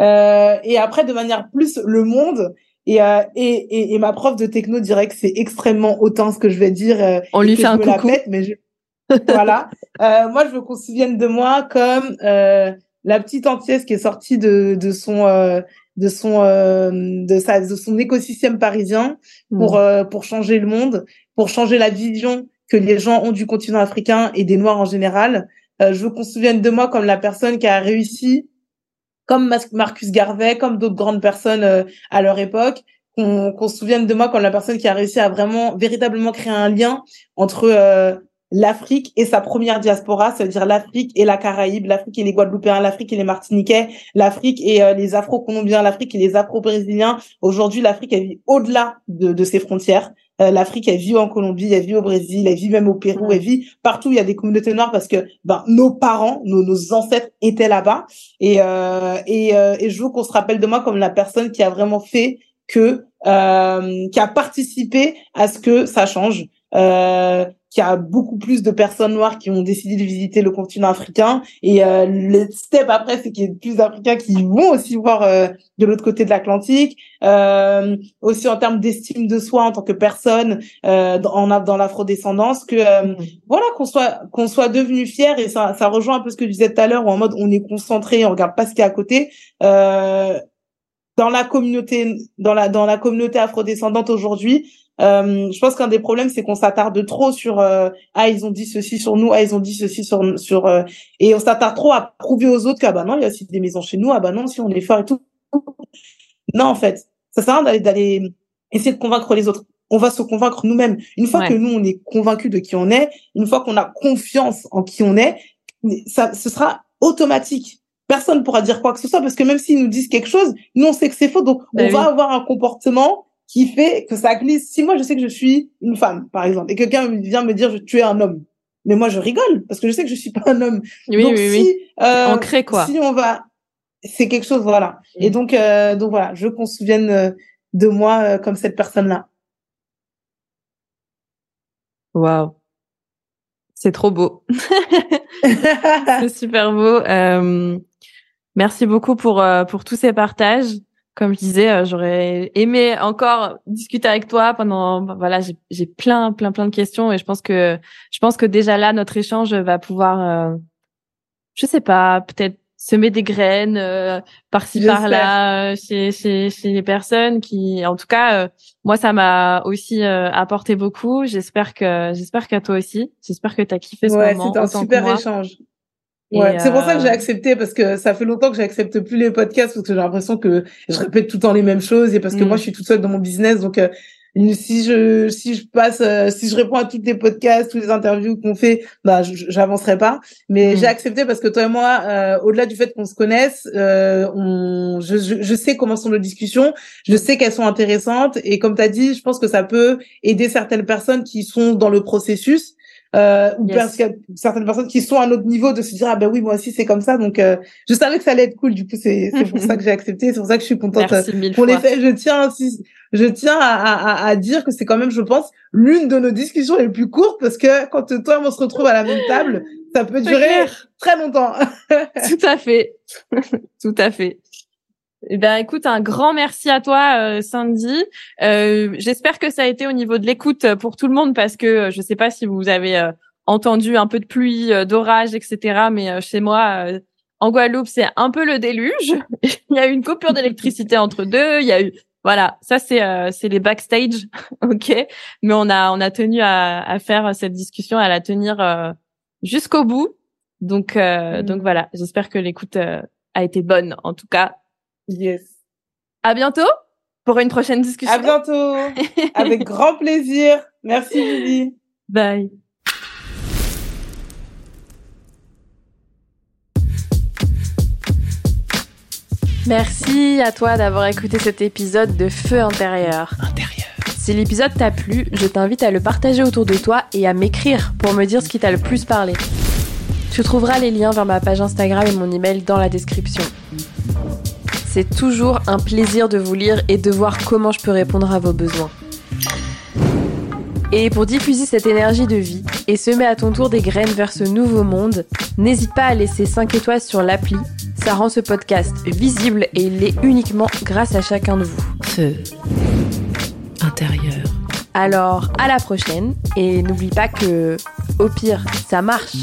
Euh, et après, de manière plus le monde. Et, euh, et, et, et ma prof de techno dirait que c'est extrêmement hautain ce que je vais dire. euh, On lui fait un coucou. pète, mais je... voilà. Euh, moi, je veux qu'on se souvienne de moi comme euh, la petite entière qui est sortie de, de son euh, de son euh, de sa de son écosystème parisien pour Mm. euh, pour changer le monde, pour changer la vision que les gens ont du continent africain et des noirs en général. Euh, je veux qu'on se souvienne de moi comme la personne qui a réussi comme Marcus Garvey, comme d'autres grandes personnes euh, à leur époque, qu'on qu'on se souvienne de moi comme la personne qui a réussi à vraiment, véritablement créer un lien entre euh, l'Afrique et sa première diaspora, c'est-à-dire l'Afrique et la Caraïbe, l'Afrique et les Guadeloupéens, l'Afrique et les Martiniquais, l'Afrique et euh, les Afro-Colombiens, l'Afrique et les Afro-Brésiliens. Aujourd'hui, l'Afrique, elle vit au-delà de, de ses frontières. Euh, L'Afrique, elle vit en Colombie, elle vit au Brésil, elle vit même au Pérou, elle vit partout. Il y a des communautés noires parce que ben, nos parents, nos, nos ancêtres étaient là-bas. Et, euh, et, euh, et je veux qu'on se rappelle de moi comme la personne qui a vraiment fait que, euh, qui a participé à ce que ça change. Euh, qu'il y a beaucoup plus de personnes noires qui ont décidé de visiter le continent africain. Et euh, le step après, c'est qu'il y a plus d'Africains qui vont aussi voir euh, de l'autre côté de l'Atlantique. Euh, aussi en termes d'estime de soi en tant que personne euh, dans, dans l'afrodescendance, que euh, voilà qu'on soit qu'on soit devenu fier et ça ça rejoint un peu ce que je disais tout à l'heure où en mode on est concentré on regarde pas ce qu'il y a à côté euh, dans la communauté dans la dans la communauté afrodescendante aujourd'hui euh, je pense qu'un des problèmes c'est qu'on s'attarde trop sur euh, ah ils ont dit ceci sur nous ah ils ont dit ceci sur sur euh, et on s'attarde trop à prouver aux autres que ah bah non il y a aussi des maisons chez nous ah bah non si on est fort et tout non en fait ça sert à rien d'aller d'aller essayer de convaincre les autres on va se convaincre nous-mêmes une fois Ouais. que nous on est convaincus de qui on est une fois qu'on a confiance en qui on est ça, ce sera automatique. Personne pourra dire quoi que ce soit parce que même s'ils nous disent quelque chose, nous on sait que c'est faux, donc Bah on oui. va avoir un comportement qui fait que ça glisse. Si moi je sais que je suis une femme, par exemple, et que quelqu'un vient me dire tu es un homme, mais moi je rigole parce que je sais que je suis pas un homme. Oui, donc oui, si oui. euh, Ancré, quoi. si on va, c'est quelque chose voilà. Mm. Et donc euh, donc voilà, je veux qu'on se souvienne euh, de moi euh, comme cette personne-là. Waouh. C'est trop beau. C'est super beau. Euh, merci beaucoup pour euh, pour tous ces partages. Comme je disais, euh, j'aurais aimé encore discuter avec toi pendant. Voilà, j'ai j'ai plein plein plein de questions et je pense que je pense que déjà là notre échange va pouvoir, euh, je sais pas, peut-être semer des graines euh, par-ci par-là euh, chez chez chez les personnes qui, en tout cas, euh, moi ça m'a aussi euh, apporté beaucoup. J'espère que j'espère qu'à toi aussi. J'espère que t'as kiffé ce ouais, moment c'était un super échange. Ouais, c'est pour ça que j'ai euh, accepté parce que ça fait longtemps que j'accepte plus les podcasts parce que j'ai l'impression que je répète tout le temps les mêmes choses et parce que Mm. moi je suis toute seule dans mon business donc euh, si je si je passe euh, si je réponds à toutes les podcasts, toutes les interviews qu'on fait, bah j'avancerai pas. Mais Mm. j'ai accepté parce que toi et moi, au-delà du fait qu'on se connaisse, on je, je je sais comment sont nos discussions, je sais qu'elles sont intéressantes et comme tu as dit, je pense que ça peut aider certaines personnes qui sont dans le processus euh, ou Yes. parce qu'il y a certaines personnes qui sont à un autre niveau de se dire ah ben oui moi aussi c'est comme ça donc euh, je savais que ça allait être cool du coup c'est c'est pour ça que j'ai accepté c'est pour ça que je suis contente Merci mille pour fois. les faits je tiens je tiens à, à, à- dire que c'est quand même je pense l'une de nos discussions les plus courtes parce que quand toi et moi on se retrouve à la même table ça peut durer clair. très longtemps Tout à fait. Tout à fait. Eh ben, écoute, un grand merci à toi, euh, Sandy. Euh, J'espère que ça a été au niveau de l'écoute pour tout le monde parce que euh, je sais pas si vous avez euh, entendu un peu de pluie, euh, d'orage, etc. Mais euh, chez moi, euh, en Guadeloupe, c'est un peu le déluge. il y a eu une coupure d'électricité entre deux. Il y a eu, voilà, ça c'est euh, c'est les backstage, ok? Mais on a on a tenu à, à faire cette discussion, à la tenir euh, jusqu'au bout. Donc euh, Mm. donc voilà, j'espère que l'écoute euh, a été bonne en tout cas. Yes À bientôt pour une prochaine discussion. à bientôt avec grand plaisir merci Lily Bye. Merci à toi d'avoir écouté cet épisode de Feu intérieur. Intérieur. Si l'épisode t'a plu, je t'invite à le partager autour de toi et à m'écrire pour me dire ce qui t'a le plus parlé. Tu trouveras les liens vers ma page Instagram et mon email dans la description. C'est toujours un plaisir de vous lire et de voir comment je peux répondre à vos besoins. Et pour diffuser cette énergie de vie et semer à ton tour des graines vers ce nouveau monde, n'hésite pas à laisser 5 étoiles sur l'appli. Ça rend ce podcast visible et il l'est uniquement grâce à chacun de vous. Feu intérieur. Alors, à la prochaine et n'oublie pas que, au pire, ça marche.